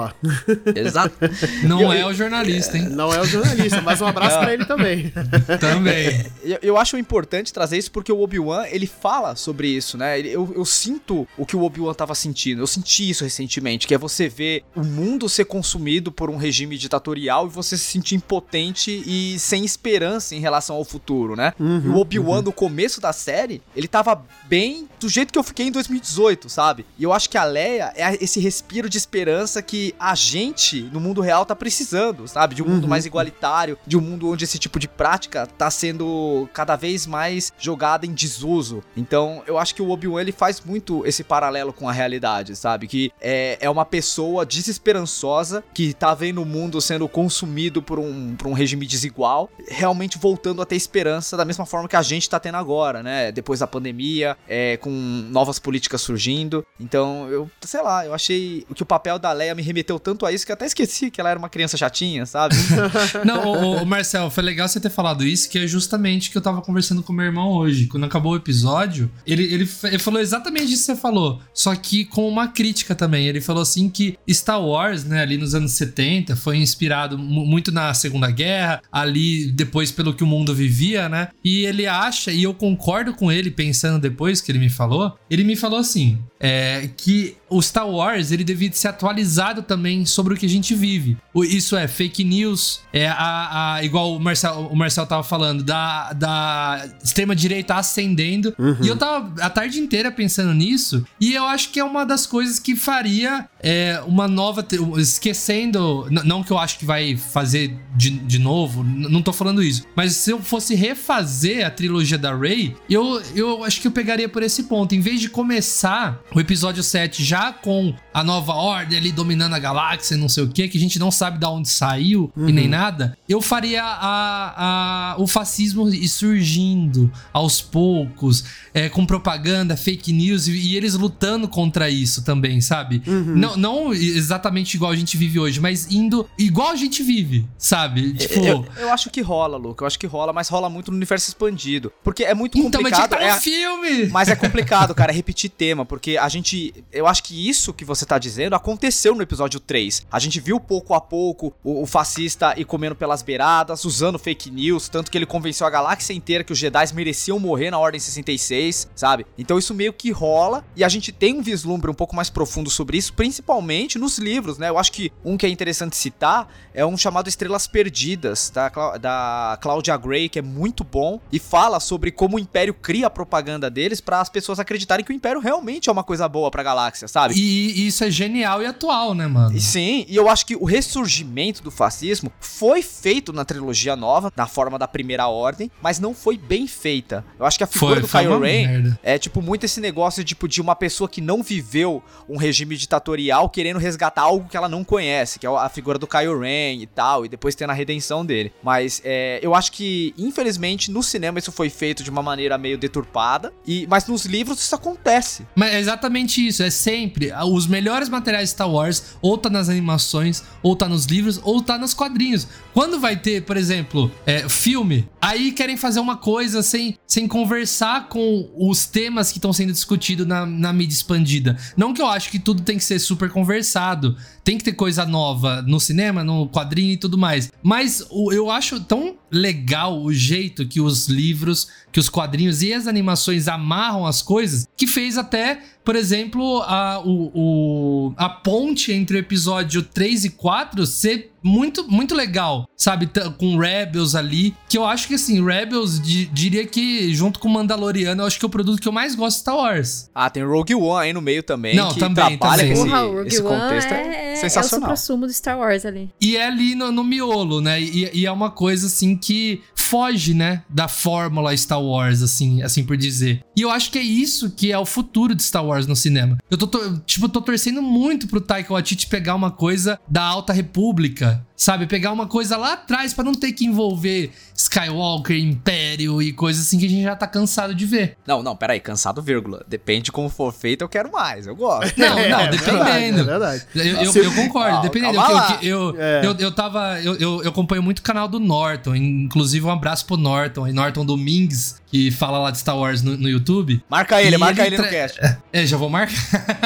Exato. Não é o jornalista, hein? Não é o jornalista, mas um abraço para ele também. também. Eu, eu, acho importante trazer isso porque o Obi-Wan, ele fala sobre isso, né? Eu, eu sinto o que o Obi-Wan tava sentindo. Eu senti isso recentemente, que é você ver o mundo ser consumido por um regime ditatorial e você se sentir impotente e sem esperança em relação ao futuro, né? Uhum, o Obi-Wan, uhum. no começo da série, ele tava bem do jeito que eu fiquei em 2018, sabe? E eu acho que a Leia é esse respiro de esperança que a gente, no mundo real, tá precisando, sabe? De um uhum. mundo mais igualitário, de um mundo onde esse tipo de prática tá sendo cada vez mais jogada em desuso. Então, eu acho que o Obi-Wan, ele faz muito esse paralelo com a realidade, sabe? Que é, é uma pessoa desesperançosa que tá vendo o mundo sendo consumido por um, por um regime desigual, realmente voltando a ter esperança da mesma forma que a gente tá tendo agora, né? Depois da pandemia, é, com novas políticas surgindo. Então, eu, sei lá, eu achei que o papel da Leia me remeteu tanto a isso que eu até esqueci que ela era uma criança chatinha, sabe? Não, o, o Marcel, foi legal você ter falado isso, que é justamente que eu tava conversando com meu irmão hoje. Quando acabou o episódio, ele, ele, ele falou exatamente isso que você falou, só que com uma crítica também. Ele falou assim que Star Wars, né, ali nos anos 70, foi inspirado muito na Segunda Guerra, ali depois pelo que o mundo vivia, né? E ele acha, e eu concordo com ele pensando depois que ele me falou. Ele me falou assim: é, que o Star Wars ele devia ser atualizado também sobre o que a gente vive. Isso é fake news, é a, a igual o Marcel, o Marcel tava falando, da, da extrema-direita ascendendo. Uhum. E eu tava a tarde inteira pensando nisso, e eu acho que é uma das coisas que faria é, uma nova. Esquecendo. Não que eu acho que vai fazer de, de novo, não tô falando isso. Mas se eu fosse refazer a trilogia da Rey, eu, eu acho que eu pegaria por esse ponto. Em vez de começar o episódio 7 já com a nova ordem ali dominando a galáxia, não sei o que, que a gente não sabe de onde saiu uhum. e nem nada, eu faria a, a, o fascismo surgindo aos poucos, é, com propaganda, fake news e, e, eles lutando contra isso também, sabe? Uhum. Não, não exatamente igual a gente vive hoje, mas indo igual a gente vive, sabe? Tipo. Eu, eu acho que rola, Luca. Eu acho que rola, mas rola muito no universo expandido. Porque é muito então, complicado. Mas é um filme! Mas é complicado, cara, repetir tema, porque a gente. Eu acho que isso que você tá dizendo aconteceu no episódio 3. A gente viu pouco a pouco o, o fascista ir comendo pelas beiradas, usando fake news, tanto que ele convenceu a galáxia inteira que os Jedi mereciam morrer na Ordem 66, sabe? Então isso meio que rola e a gente tem um vislumbre um pouco mais profundo sobre isso, principalmente principalmente nos livros, né? Eu acho que um que é interessante citar é um chamado Estrelas Perdidas, da, da Claudia Gray, que é muito bom e fala sobre como o Império cria a propaganda deles para as pessoas acreditarem que o Império realmente é uma coisa boa pra galáxia, sabe? E, e isso é genial e atual, né, mano? Sim, e eu acho que o ressurgimento do fascismo foi feito na trilogia nova, na forma da Primeira Ordem, mas não foi bem feita. Eu acho que a figura foi, do Kylo Ren é tipo muito esse negócio tipo de uma pessoa que não viveu um regime ditatorial querendo resgatar algo que ela não conhece, que é a figura do Kylo Ren e tal, e depois tendo a redenção dele. Mas é, eu acho que, infelizmente, no cinema isso foi feito de uma maneira meio deturpada, e mas nos livros isso acontece. Mas é exatamente isso, é sempre os melhores materiais de Star Wars ou tá nas animações, ou tá nos livros, ou tá nos quadrinhos. Quando vai ter, por exemplo, é, filme, aí querem fazer uma coisa sem, sem conversar com os temas que estão sendo discutidos na, na mídia expandida. Não que eu acho que tudo tem que ser super conversado, tem que ter coisa nova no cinema, no quadrinho e tudo mais. Mas eu acho tão legal o jeito que os livros, que os quadrinhos e as animações amarram as coisas, que fez até, por exemplo, a, o, o, a ponte entre o episódio 3 e 4 ser muito, muito legal, sabe? Com Rebels ali, que eu acho que assim, Rebels di diria que junto com Mandaloriano, eu acho que é o produto que eu mais gosto de Star Wars. Ah, tem Rogue One aí no meio também, Não, que também, trabalha também. esse, Porra, o Rogue esse One contexto é, é, sensacional. É o supra-sumo do Star Wars ali. E é ali no, no miolo, né? E, e, é uma coisa assim que foge, né, da fórmula Star Wars, assim, assim por dizer. E eu acho que é isso que é o futuro de Star Wars no cinema. Eu tô tipo, tô torcendo muito pro Taika Waititi pegar uma coisa da Alta República, sabe? Pegar uma coisa lá atrás para não ter que envolver Skywalker, Império e coisas assim que a gente já tá cansado de ver. Não, não, peraí, cansado, vírgula. Depende de como for feito, eu quero mais, eu gosto. Não, não, é, dependendo. É verdade, é verdade. Eu, eu, eu concordo, dependendo. Eu, eu, é. eu, eu, tava. Eu, eu, acompanho muito o canal do Norton, inclusive um abraço pro Norton, e Norton Domingues, que fala lá de Star Wars no, no YouTube. Marca ele, marca ele, ele no cast. É, já vou marcar.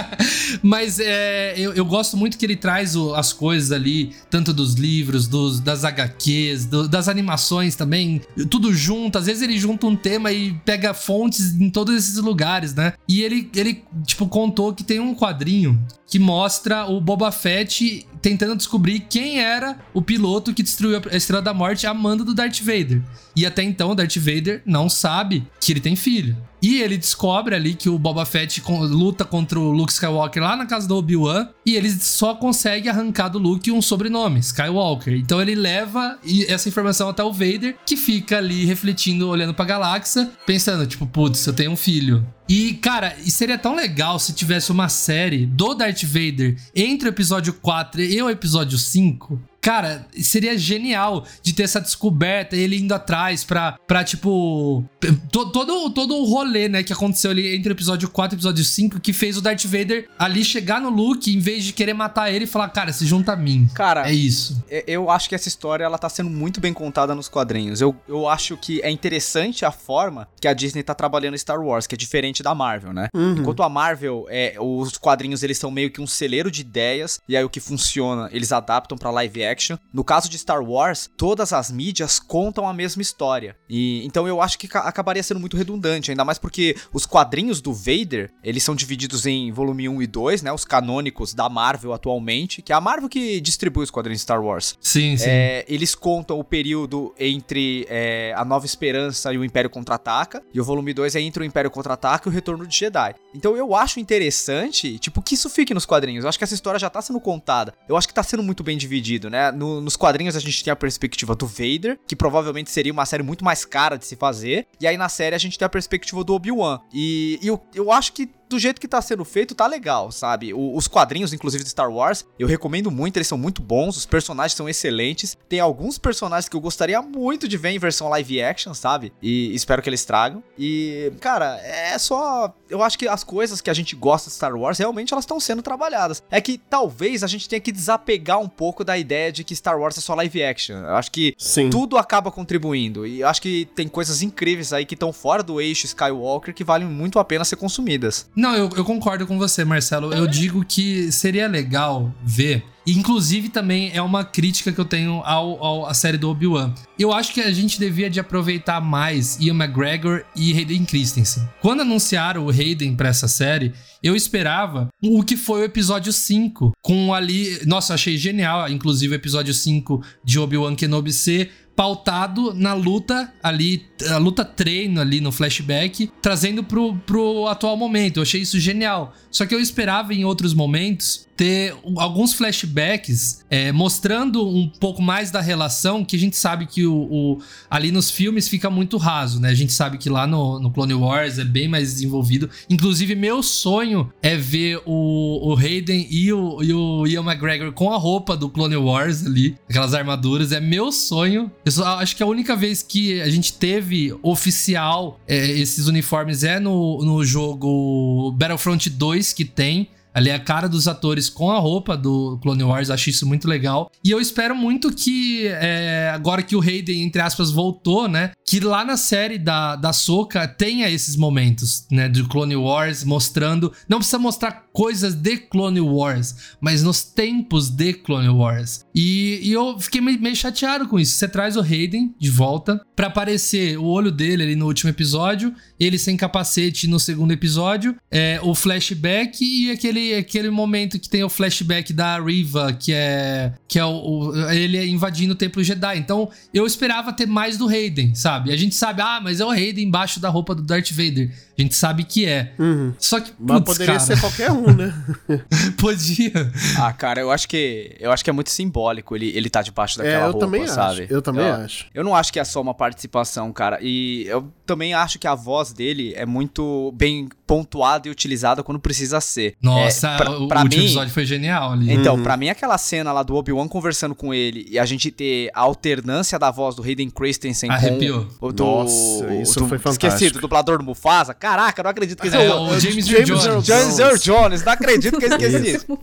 Mas é, eu, eu gosto muito que ele traz o, as coisas ali, tanto dos livros, dos, das HQs, do, das animações também, tudo junto. Às vezes ele junta um tema e pega fontes em todos esses lugares, né? E ele, ele tipo, contou que tem um quadrinho que mostra o Boba Fett tentando descobrir quem era o piloto que destruiu a Estrela da Morte a mando do Darth Vader. E até então o Darth Vader não sabe que ele tem filho. E ele descobre ali que o Boba Fett luta contra o Luke Skywalker lá na casa do Obi-Wan e ele só consegue arrancar do Luke um sobrenome, Skywalker. Então ele leva essa informação até o Vader, que fica ali refletindo, olhando pra galáxia, pensando, tipo, putz, eu tenho um filho. E, cara, seria tão legal se tivesse uma série do Darth Vader entre o episódio 4 e o episódio 5. Cara, seria genial de ter essa descoberta, ele indo atrás pra, pra tipo. Todo, todo o rolê, né, que aconteceu ali entre o episódio 4 e o episódio 5, que fez o Darth Vader ali chegar no Luke, em vez de querer matar ele e falar, cara, se junta a mim. Cara, é isso. Eu acho que essa história, ela tá sendo muito bem contada nos quadrinhos. Eu, eu acho que é interessante a forma que a Disney tá trabalhando Star Wars, que é diferente da Marvel, né? Uhum. Enquanto a Marvel, é, os quadrinhos, eles são meio que um celeiro de ideias, e aí o que funciona, eles adaptam para live action action. No caso de Star Wars, todas as mídias contam a mesma história. E então eu acho que acabaria sendo muito redundante, ainda mais porque os quadrinhos do Vader, eles são divididos em volume 1 e 2, né, os canônicos da Marvel atualmente, que é a Marvel que distribui os quadrinhos de Star Wars. Sim, sim. É, eles contam o período entre é, a Nova Esperança e o Império Contra-Ataca, e o volume 2 é entre o Império Contra-Ataca e o Retorno de Jedi. Então eu acho interessante, tipo, que isso fique nos quadrinhos. Eu acho que essa história já tá sendo contada. Eu acho que tá sendo muito bem dividido, né? No, nos quadrinhos a gente tem a perspectiva do Vader, que provavelmente seria uma série muito mais cara de se fazer. E aí na série a gente tem a perspectiva do Obi-Wan. E, e eu, eu acho que do jeito que tá sendo feito, tá legal, sabe? O, os quadrinhos, inclusive de Star Wars, eu recomendo muito, eles são muito bons, os personagens são excelentes. Tem alguns personagens que eu gostaria muito de ver em versão live action, sabe? E espero que eles tragam. E, cara, é só. Eu acho que as coisas que a gente gosta de Star Wars realmente elas estão sendo trabalhadas. É que talvez a gente tenha que desapegar um pouco da ideia de que Star Wars é só live action. Eu acho que Sim. tudo acaba contribuindo. E eu acho que tem coisas incríveis aí que estão fora do eixo Skywalker que valem muito a pena ser consumidas. Não, Não, eu, eu concordo com você, Marcelo. Eu digo que seria legal ver. Inclusive, também é uma crítica que eu tenho ao, ao, à série do Obi-Wan. Eu acho que a gente devia de aproveitar mais Ian McGregor e Hayden Christensen. Quando anunciaram o Hayden pra essa série, eu esperava o que foi o episódio 5. Com ali. Nossa, achei genial, inclusive, o episódio 5 de Obi-Wan Kenobi ser pautado na luta ali, a luta treino ali no flashback, trazendo pro, pro atual momento. Eu achei isso genial. Só que eu esperava em outros momentos ter alguns flashbacks é, mostrando um pouco mais da relação que a gente sabe que o, o, ali nos filmes fica muito raso, né? A gente sabe que lá no, no Clone Wars é bem mais desenvolvido. Inclusive, meu sonho é ver o, o Hayden e o, e o Ian McGregor com a roupa do Clone Wars ali, aquelas armaduras. É meu sonho. Eu só, acho que a única vez que a gente teve oficial é, esses uniformes é no, no jogo Battlefront 2 que tem. Ali é a cara dos atores com a roupa do Clone Wars, acho isso muito legal. E eu espero muito que, é, agora que o Hayden, entre aspas, voltou, né? Que lá na série da, da Soca tenha esses momentos, né? Do Clone Wars, mostrando. Não precisa mostrar coisas de Clone Wars, mas nos tempos de Clone Wars. E, e eu fiquei meio chateado com isso. Você traz o Hayden de volta para aparecer o olho dele ali no último episódio, ele sem capacete no segundo episódio, é, o flashback e aquele, aquele momento que tem o flashback da Riva, que é que é o, o ele invadindo o templo Jedi. Então, eu esperava ter mais do Hayden, sabe? A gente sabe, ah, mas é o Hayden embaixo da roupa do Darth Vader. A gente sabe que é. Uhum. Só que, Mas putz, poderia cara, ser qualquer um, né? podia. Ah, cara, eu acho que eu acho que é muito simbólico ele, ele tá debaixo É, daquela eu roupa, também sabe? acho. Eu também eu, acho. Eu não acho que é só uma participação, cara. E eu também acho que a voz dele é muito bem pontuada e utilizada quando precisa ser. Nossa, É, pra- o pra último mim- episódio foi genial ali. Então, Uhum. pra mim, aquela cena lá do Obi-Wan conversando com ele e a gente ter a alternância da voz do Hayden Christensen Arrepiou. com o do, Nossa, isso do- foi fantástico. Esqueci, do dublador do Mufasa. Caraca, eu não acredito que É, é o o James, James Earl Earl Jones. James Earl Jones. Não acredito que eu esqueci Isso. disso.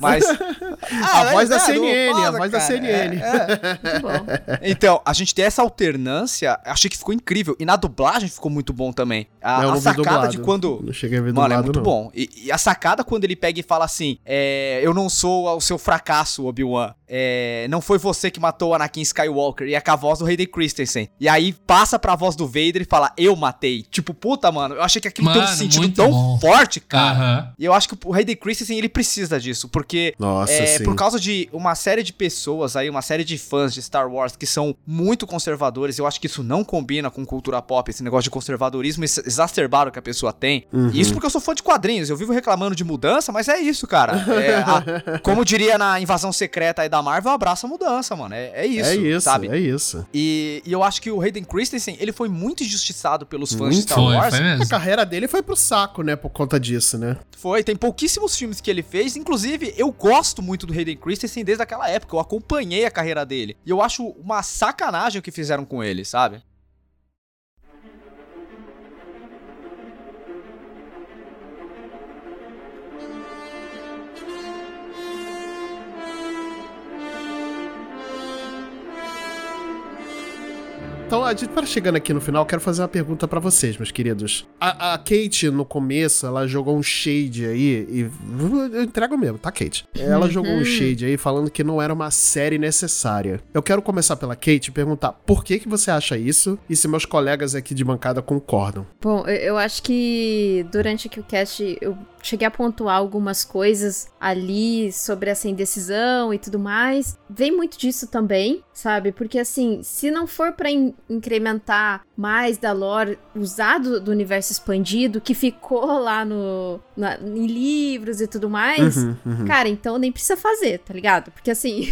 Mas. A Ah, voz da é, do CNN, a voz da. CNN. É, é. Muito bom. Então, a gente ter essa alternância, achei que ficou incrível. E na dublagem ficou muito bom também. A, Eu a sacada dublado. de quando. Não cheguei a ver Mano, é muito não. bom. E, e a sacada quando ele pega e fala assim: é, Eu não sou o seu fracasso, Obi-Wan. É, não foi você que matou o Anakin Skywalker. E é com a voz do Hayden Christensen. E aí passa pra voz do Vader e fala: Eu matei. Tipo, puta, mano. Eu achei que aquilo tem um Mano, sentido tão bom. forte, cara. E eu acho que o Hayden Christensen ele precisa disso, porque Nossa, é, sim. por causa de uma série de pessoas aí, uma série de fãs de Star Wars que são muito conservadores, eu acho que isso não combina com cultura pop, esse negócio de conservadorismo ex- exacerbado que a pessoa tem. Uhum. E isso porque eu sou fã de quadrinhos, eu vivo reclamando de mudança, mas é isso, cara. É, a- como diria na invasão secreta aí da Marvel, abraça a mudança, mano. É, é isso, é isso, sabe? é isso. E, e eu acho que o Hayden Christensen, ele foi muito injustiçado pelos fãs de Muito. Star Foi, Wars. foi A mesmo. carreira dele foi pro saco, né, por conta disso, né? Foi, tem pouquíssimos filmes que ele fez. Inclusive, eu gosto muito do Hayden Christensen desde aquela época. Eu acompanhei a carreira dele. E eu acho uma sacanagem o que fizeram com ele, sabe? Então, a gente para chegando aqui no final, quero fazer uma pergunta pra vocês, meus queridos. A, a Kate, no começo, ela jogou um shade aí, e eu entrego mesmo, tá, Kate? Ela jogou um shade aí falando que não era uma série necessária. Eu quero começar pela Kate e perguntar por que que você acha isso e se meus colegas aqui de bancada concordam. Bom, eu, acho que durante aqui o cast eu cheguei a pontuar algumas coisas ali sobre essa indecisão e tudo mais. Vem muito disso também, sabe? Porque assim, se não for pra in- incrementar mais da lore usado do universo expandido que ficou lá no na- em livros e tudo mais, Uhum, uhum. Cara, então nem precisa fazer, tá ligado? Porque assim,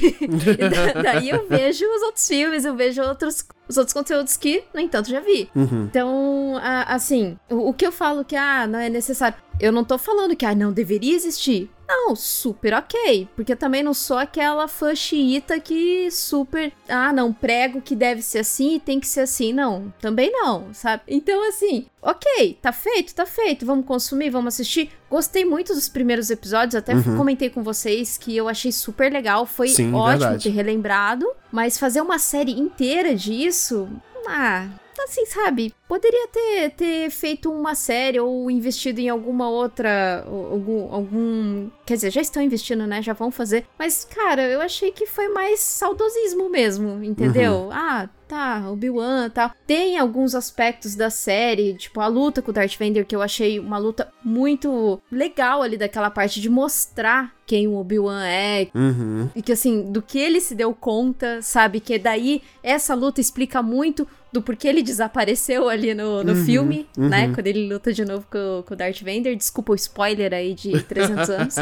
da- daí eu vejo os outros filmes, eu vejo outros, os outros conteúdos que, no entanto, já vi. Uhum. Então, a- assim, o, o que eu falo que, ah, não é necessário. Eu não tô falando que, ah, não deveria existir. Não, super ok. Porque também não sou aquela fã xiita que super. Ah, não, prego que deve ser assim e tem que ser assim. Não, também não, sabe? Então, assim, ok, tá feito, tá feito. Vamos consumir, vamos assistir. Gostei muito dos primeiros episódios, até Uhum. comentei com vocês que eu achei super legal. Foi Sim, ótimo verdade. ter relembrado. Mas fazer uma série inteira disso. Ah, assim, sabe? Poderia ter, ter feito uma série ou investido em alguma outra. Algum, algum. Quer dizer, já estão investindo, né? Já vão fazer. Mas, cara, eu achei que foi mais saudosismo mesmo, entendeu? Uhum. Ah, tá, Obi-Wan e tal. Tem alguns aspectos da série, tipo a luta com o Darth Vader, que eu achei uma luta muito legal ali daquela parte de mostrar quem o Obi-Wan é. Uhum. E que, assim, do que ele se deu conta, sabe? Que daí essa luta explica muito do porquê ele desapareceu ali no, no uhum, filme, uhum. né? Quando ele luta de novo com, com o Darth Vader. Desculpa o spoiler aí de 300 anos.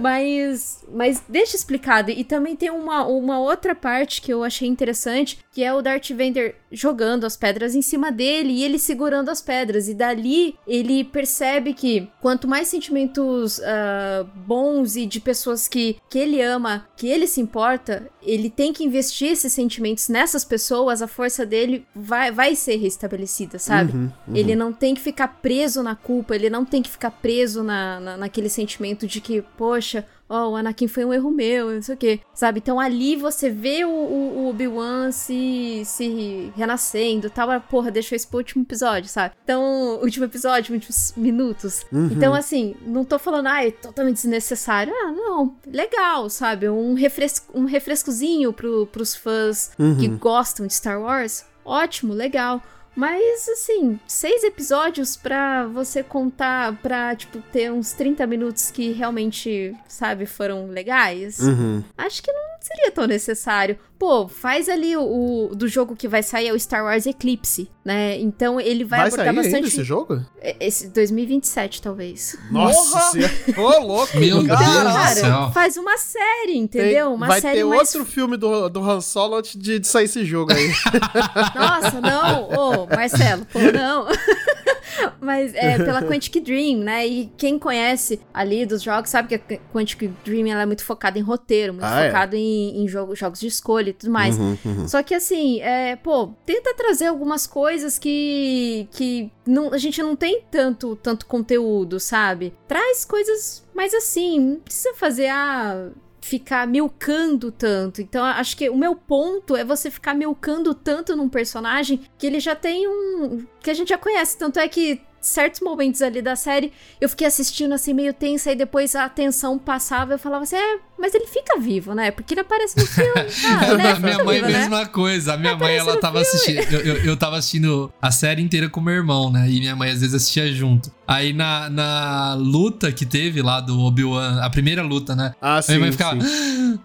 Mas, mas deixa explicado. E também tem uma, uma outra parte que eu achei interessante, que é o Darth Vader jogando as pedras em cima dele e ele segurando as pedras. E dali ele percebe que quanto mais sentimentos uh, bons e de pessoas que, que ele ama, que ele se importa, ele tem que investir esses sentimentos nessas pessoas, a força dele vai vai, vai ser restabelecida, sabe? Uhum, uhum. Ele não tem que ficar preso na culpa, ele não tem que ficar preso na, na, naquele sentimento de que, poxa, oh, o Anakin foi um erro meu, não sei o quê, sabe? Então ali você vê o, o, o Obi-Wan se, se renascendo e tal. Porra, deixou isso pro último episódio, sabe? Então, último episódio, últimos minutos. Uhum. Então, assim, não tô falando, ah, é totalmente desnecessário. Ah, não, legal, sabe? Um, refresco, um refrescozinho pro, pros fãs uhum. que gostam de Star Wars ótimo, legal. Mas, assim, seis episódios pra você contar, pra, tipo, ter uns 30 minutos que realmente, sabe, foram legais. Uhum. Acho que não seria tão necessário. Pô, faz ali o, o, do jogo que vai sair é o Star Wars Eclipse, né? Então ele vai, vai abordar sair bastante. Ainda esse jogo? É, esse 2027, talvez. Nossa, Ô, louco! Meu Deus do céu. Faz uma série, entendeu? Tem, uma vai série ter mais... outro filme do, do Han Solo antes de, de sair esse jogo aí. Nossa, não! Ô, Marcelo, pô, não. Mas é pela Quantic Dream, né? E quem conhece ali dos jogos sabe que a Quantic Dream ela é muito focada em roteiro, muito ah, focada é? em, em jogo, jogos de escolha e tudo mais. Uhum, uhum. Só que assim, é, pô, tenta trazer algumas coisas que, que não, a gente não tem tanto, tanto conteúdo, sabe? Traz coisas mais assim, não precisa fazer a. Ah, ficar milcando tanto. Então, acho que o meu ponto é você ficar milcando tanto num personagem que ele já tem um. que a gente já conhece. Tanto é que certos momentos ali da série, eu fiquei assistindo assim meio tensa e depois a tensão passava, eu falava assim, é, mas ele fica vivo, né? Porque ele aparece no filme. Ah, né? a minha mãe, vivo, mesma né? coisa. A minha mãe, ela tava filme. assistindo. Eu, eu, eu tava assistindo a série inteira com meu irmão, né? E minha mãe às vezes assistia junto. Aí na, na luta que teve lá do Obi-Wan, a primeira luta, né? Ah, sim. Minha mãe ficava.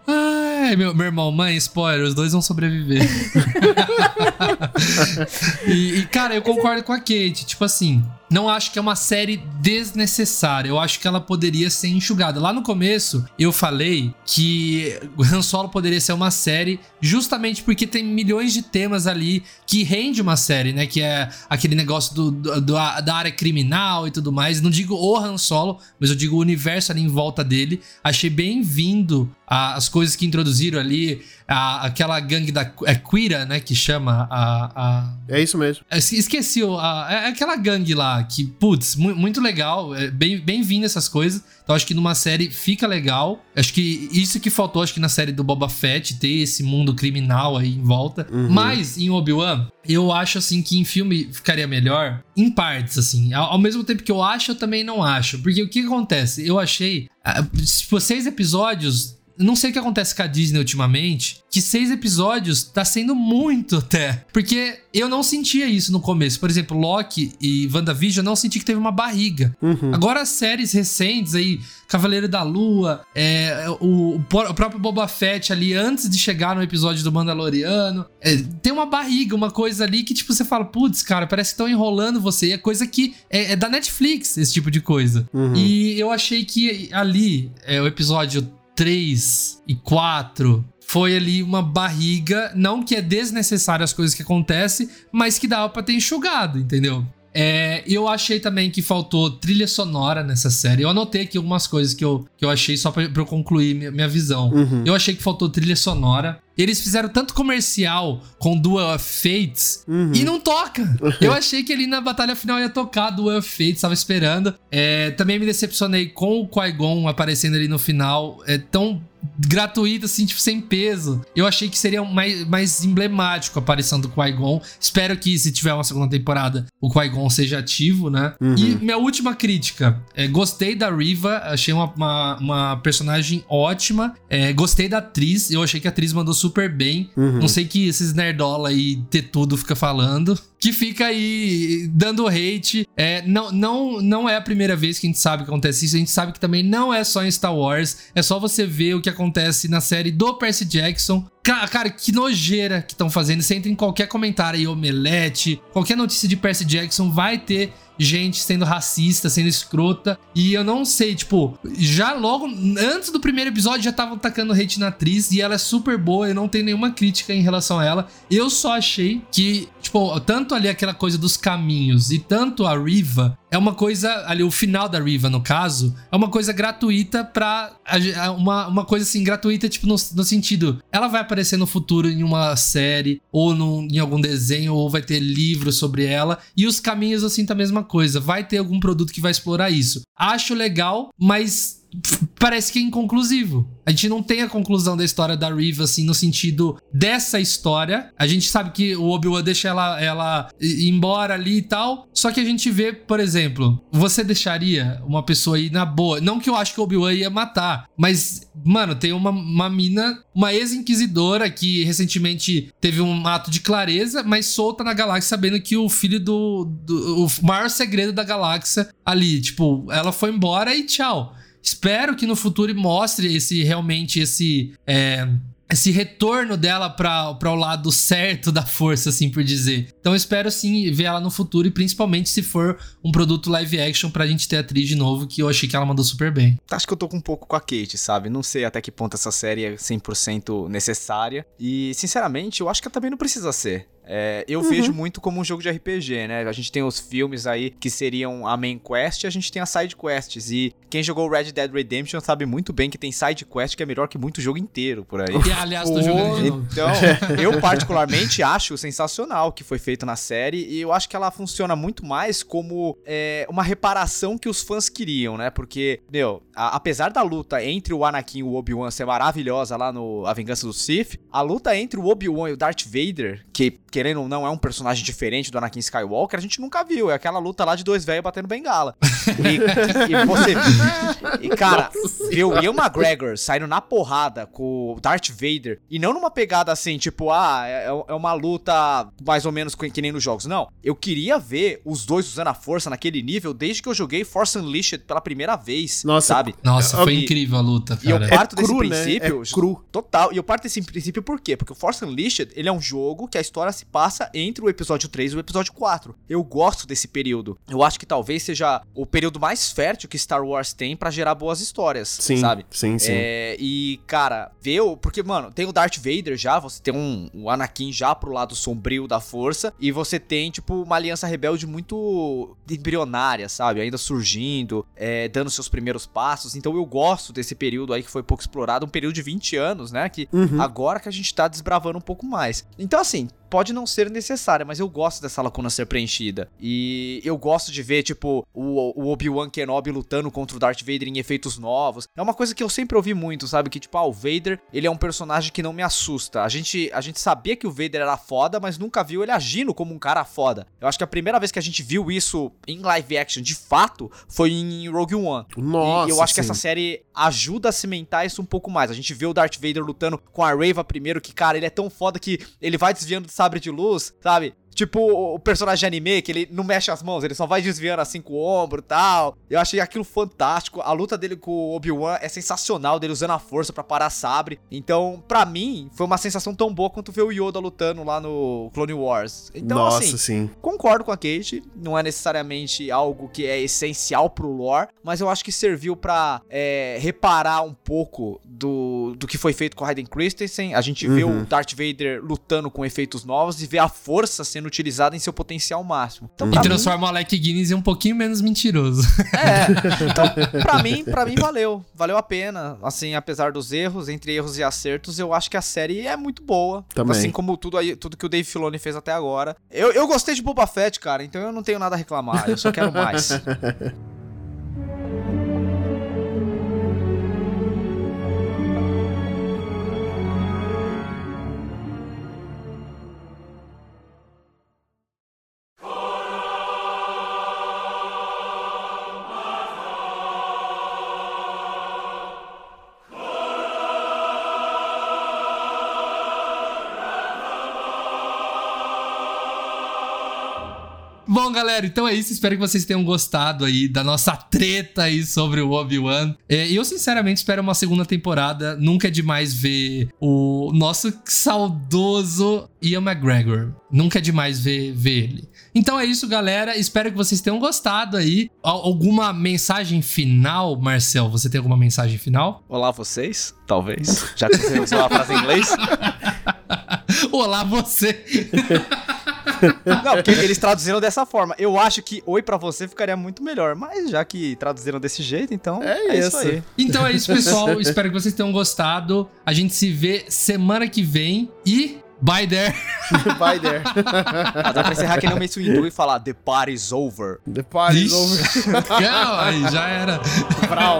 Ai, meu, meu irmão, mãe, spoiler, os dois vão sobreviver. e, e, cara, eu concordo com a Kate. Tipo assim, não acho que é uma série desnecessária. Eu acho que ela poderia ser enxugada. Lá no começo, eu falei que Han Solo poderia ser uma série justamente porque tem milhões de temas ali que rende uma série, né? Que é aquele negócio do, do, da área criminal e tudo mais. Não digo o Han Solo, mas eu digo o universo ali em volta dele. Achei bem-vindo as coisas que introduziram ali, a, aquela gangue da é Quira, né, que chama a, a... É isso mesmo. Esqueci, a, é aquela gangue lá, que, putz, mu muito legal, é bem, bem vindo essas coisas. Então acho que numa série fica legal. Acho que isso que faltou, acho que na série do Boba Fett, ter esse mundo criminal aí em volta. Uhum. Mas em Obi-Wan, eu acho assim que em filme ficaria melhor em partes, assim. Ao, ao, mesmo tempo que eu acho, eu também não acho. Porque o que acontece? Eu achei. Tipo, seis episódios não sei o que acontece com a Disney ultimamente, que seis episódios tá sendo muito até. Porque eu não sentia isso no começo. Por exemplo, Loki e WandaVision, eu não senti que teve uma barriga. Uhum. Agora, as séries recentes aí, Cavaleiro da Lua, é, o, o, próprio Boba Fett ali, antes de chegar no episódio do Mandaloriano, é, tem uma barriga, uma coisa ali que, tipo, você fala, putz, cara, parece que estão enrolando você. é coisa que é, é, da Netflix, esse tipo de coisa. Uhum. E eu achei que ali, é, o episódio 3 e 4 foi ali uma barriga, não que é desnecessário as coisas que acontecem, mas que dava para ter enxugado, entendeu? É, eu achei também que faltou trilha sonora nessa série. Eu anotei aqui algumas coisas que eu, que eu achei só pra, pra eu concluir minha, minha visão. Uhum. Eu achei que faltou trilha sonora. Eles fizeram tanto comercial com Duel of Fates e não toca. Eu achei que ali na batalha final ia tocar Duel of Fates, tava esperando. É, também me decepcionei com o Qui-Gon aparecendo ali no final. É tão gratuito, assim, tipo, sem peso. Eu achei que seria mais, mais emblemático a aparição do Qui-Gon. Espero que, se tiver uma segunda temporada, o Qui-Gon seja ativo, né? Uhum. E minha última crítica. É, gostei da Riva, achei uma, uma, uma personagem ótima. É, gostei da atriz, eu achei que a atriz mandou super bem. Uhum. Não sei que esses nerdola aí ter tudo fica falando. Que fica aí dando hate. É, não, não, não é a primeira vez que a gente sabe que acontece isso. A gente sabe que também não é só em Star Wars. É só você ver o que acontece na série do Percy Jackson. Ca- Cara, que nojeira que estão fazendo. Você entra em qualquer comentário aí, omelete, qualquer notícia de Percy Jackson vai ter gente sendo racista, sendo escrota. E eu não sei, tipo, já logo antes do primeiro episódio já estavam tacando hate na atriz e ela é super boa, eu não tenho nenhuma crítica em relação a ela. Eu só achei que, tipo, tanto ali aquela coisa dos caminhos e tanto a Riva é uma coisa, ali o final da Riva, no caso, é uma coisa gratuita pra. Uma, uma coisa assim, gratuita, tipo, no, no sentido, ela vai aparecer no futuro em uma série, ou num- em algum desenho, ou vai ter livro sobre ela. E os caminhos, assim, tá a mesma coisa. Vai ter algum produto que vai explorar isso. Acho legal, mas parece que é inconclusivo. A gente não tem a conclusão da história da Riva, assim, no sentido dessa história. A gente sabe que o Obi-Wan deixa ela, ela ir embora ali e tal. Só que a gente vê, por exemplo, você deixaria uma pessoa aí na boa. Não que eu acho que o Obi-Wan ia matar, mas, mano, tem uma, uma mina, uma ex-inquisidora que recentemente teve um ato de clareza, mas solta na galáxia sabendo que o filho do, do. O maior segredo da galáxia ali. Tipo, ela foi embora e tchau. Espero que no futuro mostre esse realmente esse é, esse retorno dela para o lado certo da força, assim por dizer. Então espero sim ver ela no futuro e principalmente se for um produto live action pra gente ter a atriz de novo, que eu achei que ela mandou super bem. Acho que eu tô com um pouco com a Kate, sabe? Não sei até que ponto essa série é 100% necessária. E, sinceramente, eu acho que ela também não precisa ser. É, eu vejo muito como um jogo de RPG, né? A gente tem os filmes aí que seriam a main quest e a gente tem as side quests. E quem jogou Red Dead Redemption sabe muito bem que tem side quest que é melhor que muito jogo inteiro por aí. E aliás, tô jogando de novo. Então, eu particularmente acho sensacional o que foi feito na série e eu acho que ela funciona muito mais como é, uma reparação que os fãs queriam, né? Porque, meu, a- apesar da luta entre o Anakin e o Obi-Wan ser maravilhosa lá no A Vingança do Sith, a luta entre o Obi-Wan e o Darth Vader, que querendo ou não é um personagem diferente do Anakin Skywalker, a gente nunca viu. É aquela luta lá de dois velhos batendo bengala. E, e você. E, cara, ver o Ian McGregor saindo na porrada com o Darth Vader e não numa pegada assim, tipo, ah, é, é uma luta mais ou menos que que nem nos jogos. Não. Eu queria ver os dois usando a força naquele nível desde que eu joguei Force Unleashed pela primeira vez. Nossa, sabe? Nossa, foi E- incrível a luta, E eu cara. parto desse cru, né? princípio. É cru. Total. E eu parto desse princípio por quê? Porque o Force Unleashed, ele é um jogo que a história se passa entre o episódio 3 e o episódio 4. Eu gosto desse período. Eu acho que talvez seja o período mais fértil que Star Wars tem pra gerar boas histórias, Sim, sabe? sim, sim. É, e, cara, ver o. Porque, mano, tem o Darth Vader já, você tem um, um Anakin já pro lado sombrio da força, e você tem, tipo, uma aliança rebelde muito embrionária, sabe? Ainda surgindo, é, dando seus primeiros passos. Então eu gosto desse período aí que foi pouco explorado, um período de 20 anos, né? Que Uhum. agora que a gente tá desbravando um pouco mais. Então, assim. Pode não ser necessária, mas eu gosto dessa lacuna ser preenchida. E eu gosto de ver, tipo, o, o Obi-Wan Kenobi lutando contra o Darth Vader em efeitos novos. É uma coisa que eu sempre ouvi muito, sabe? Que, tipo, ah, o Vader, ele é um personagem que não me assusta. A gente, a gente sabia que o Vader era foda, mas nunca viu ele agindo como um cara foda. Eu acho que a primeira vez que a gente viu isso em live action, de fato, foi em Rogue One. Nossa, E eu acho que sim. essa série ajuda a cimentar isso um pouco mais. A gente vê o Darth Vader lutando com a Reva primeiro, que, cara, ele é tão foda que ele vai desviando do sabre de luz, sabe? Tipo o personagem de anime, que ele não mexe as mãos, ele só vai desviando assim com o ombro e tal. Eu achei aquilo fantástico. A luta dele com o Obi-Wan é sensacional, dele usando a força pra parar sabre. Então, pra mim, foi uma sensação tão boa quanto ver o Yoda lutando lá no Clone Wars. Então, Nossa, assim, sim. Concordo com a Kate, não é necessariamente algo que é essencial pro lore, mas eu acho que serviu pra é, reparar um pouco do, do que foi feito com Hayden Christensen. A gente vê Uhum. o Darth Vader lutando com efeitos novos e vê a força sendo sendo utilizada em seu potencial máximo. Então, e transforma mim... o Alec Guinness em um pouquinho menos mentiroso. É, então pra mim, pra mim valeu. Valeu a pena. Assim, apesar dos erros, entre erros e acertos, eu acho que a série é muito boa. Também. Assim como tudo, aí, tudo que o Dave Filoni fez até agora. Eu, eu gostei de Boba Fett, cara, então eu não tenho nada a reclamar. Eu só quero mais. galera, então é isso. Espero que vocês tenham gostado aí da nossa treta aí sobre o Obi-Wan. É, eu, sinceramente, espero uma segunda temporada. Nunca é demais ver o nosso saudoso Ian McGregor. Nunca é demais ver, ver ele. Então é isso, galera. Espero que vocês tenham gostado aí. Alguma mensagem final, Marcel? Você tem alguma mensagem final? Olá, vocês? Talvez. Já que você usou a frase em inglês. Olá, você. Não, porque eles traduziram dessa forma. Eu acho que oi para você ficaria muito melhor, mas já que traduziram desse jeito, então é, é isso. isso aí. Então é isso, pessoal. Espero que vocês tenham gostado. A gente se vê semana que vem e Bye there. Bye there. Ah, dá pra encerrar que nem o Mace Windu e falar The party's over. The party's over. Não, aí já era. Brau.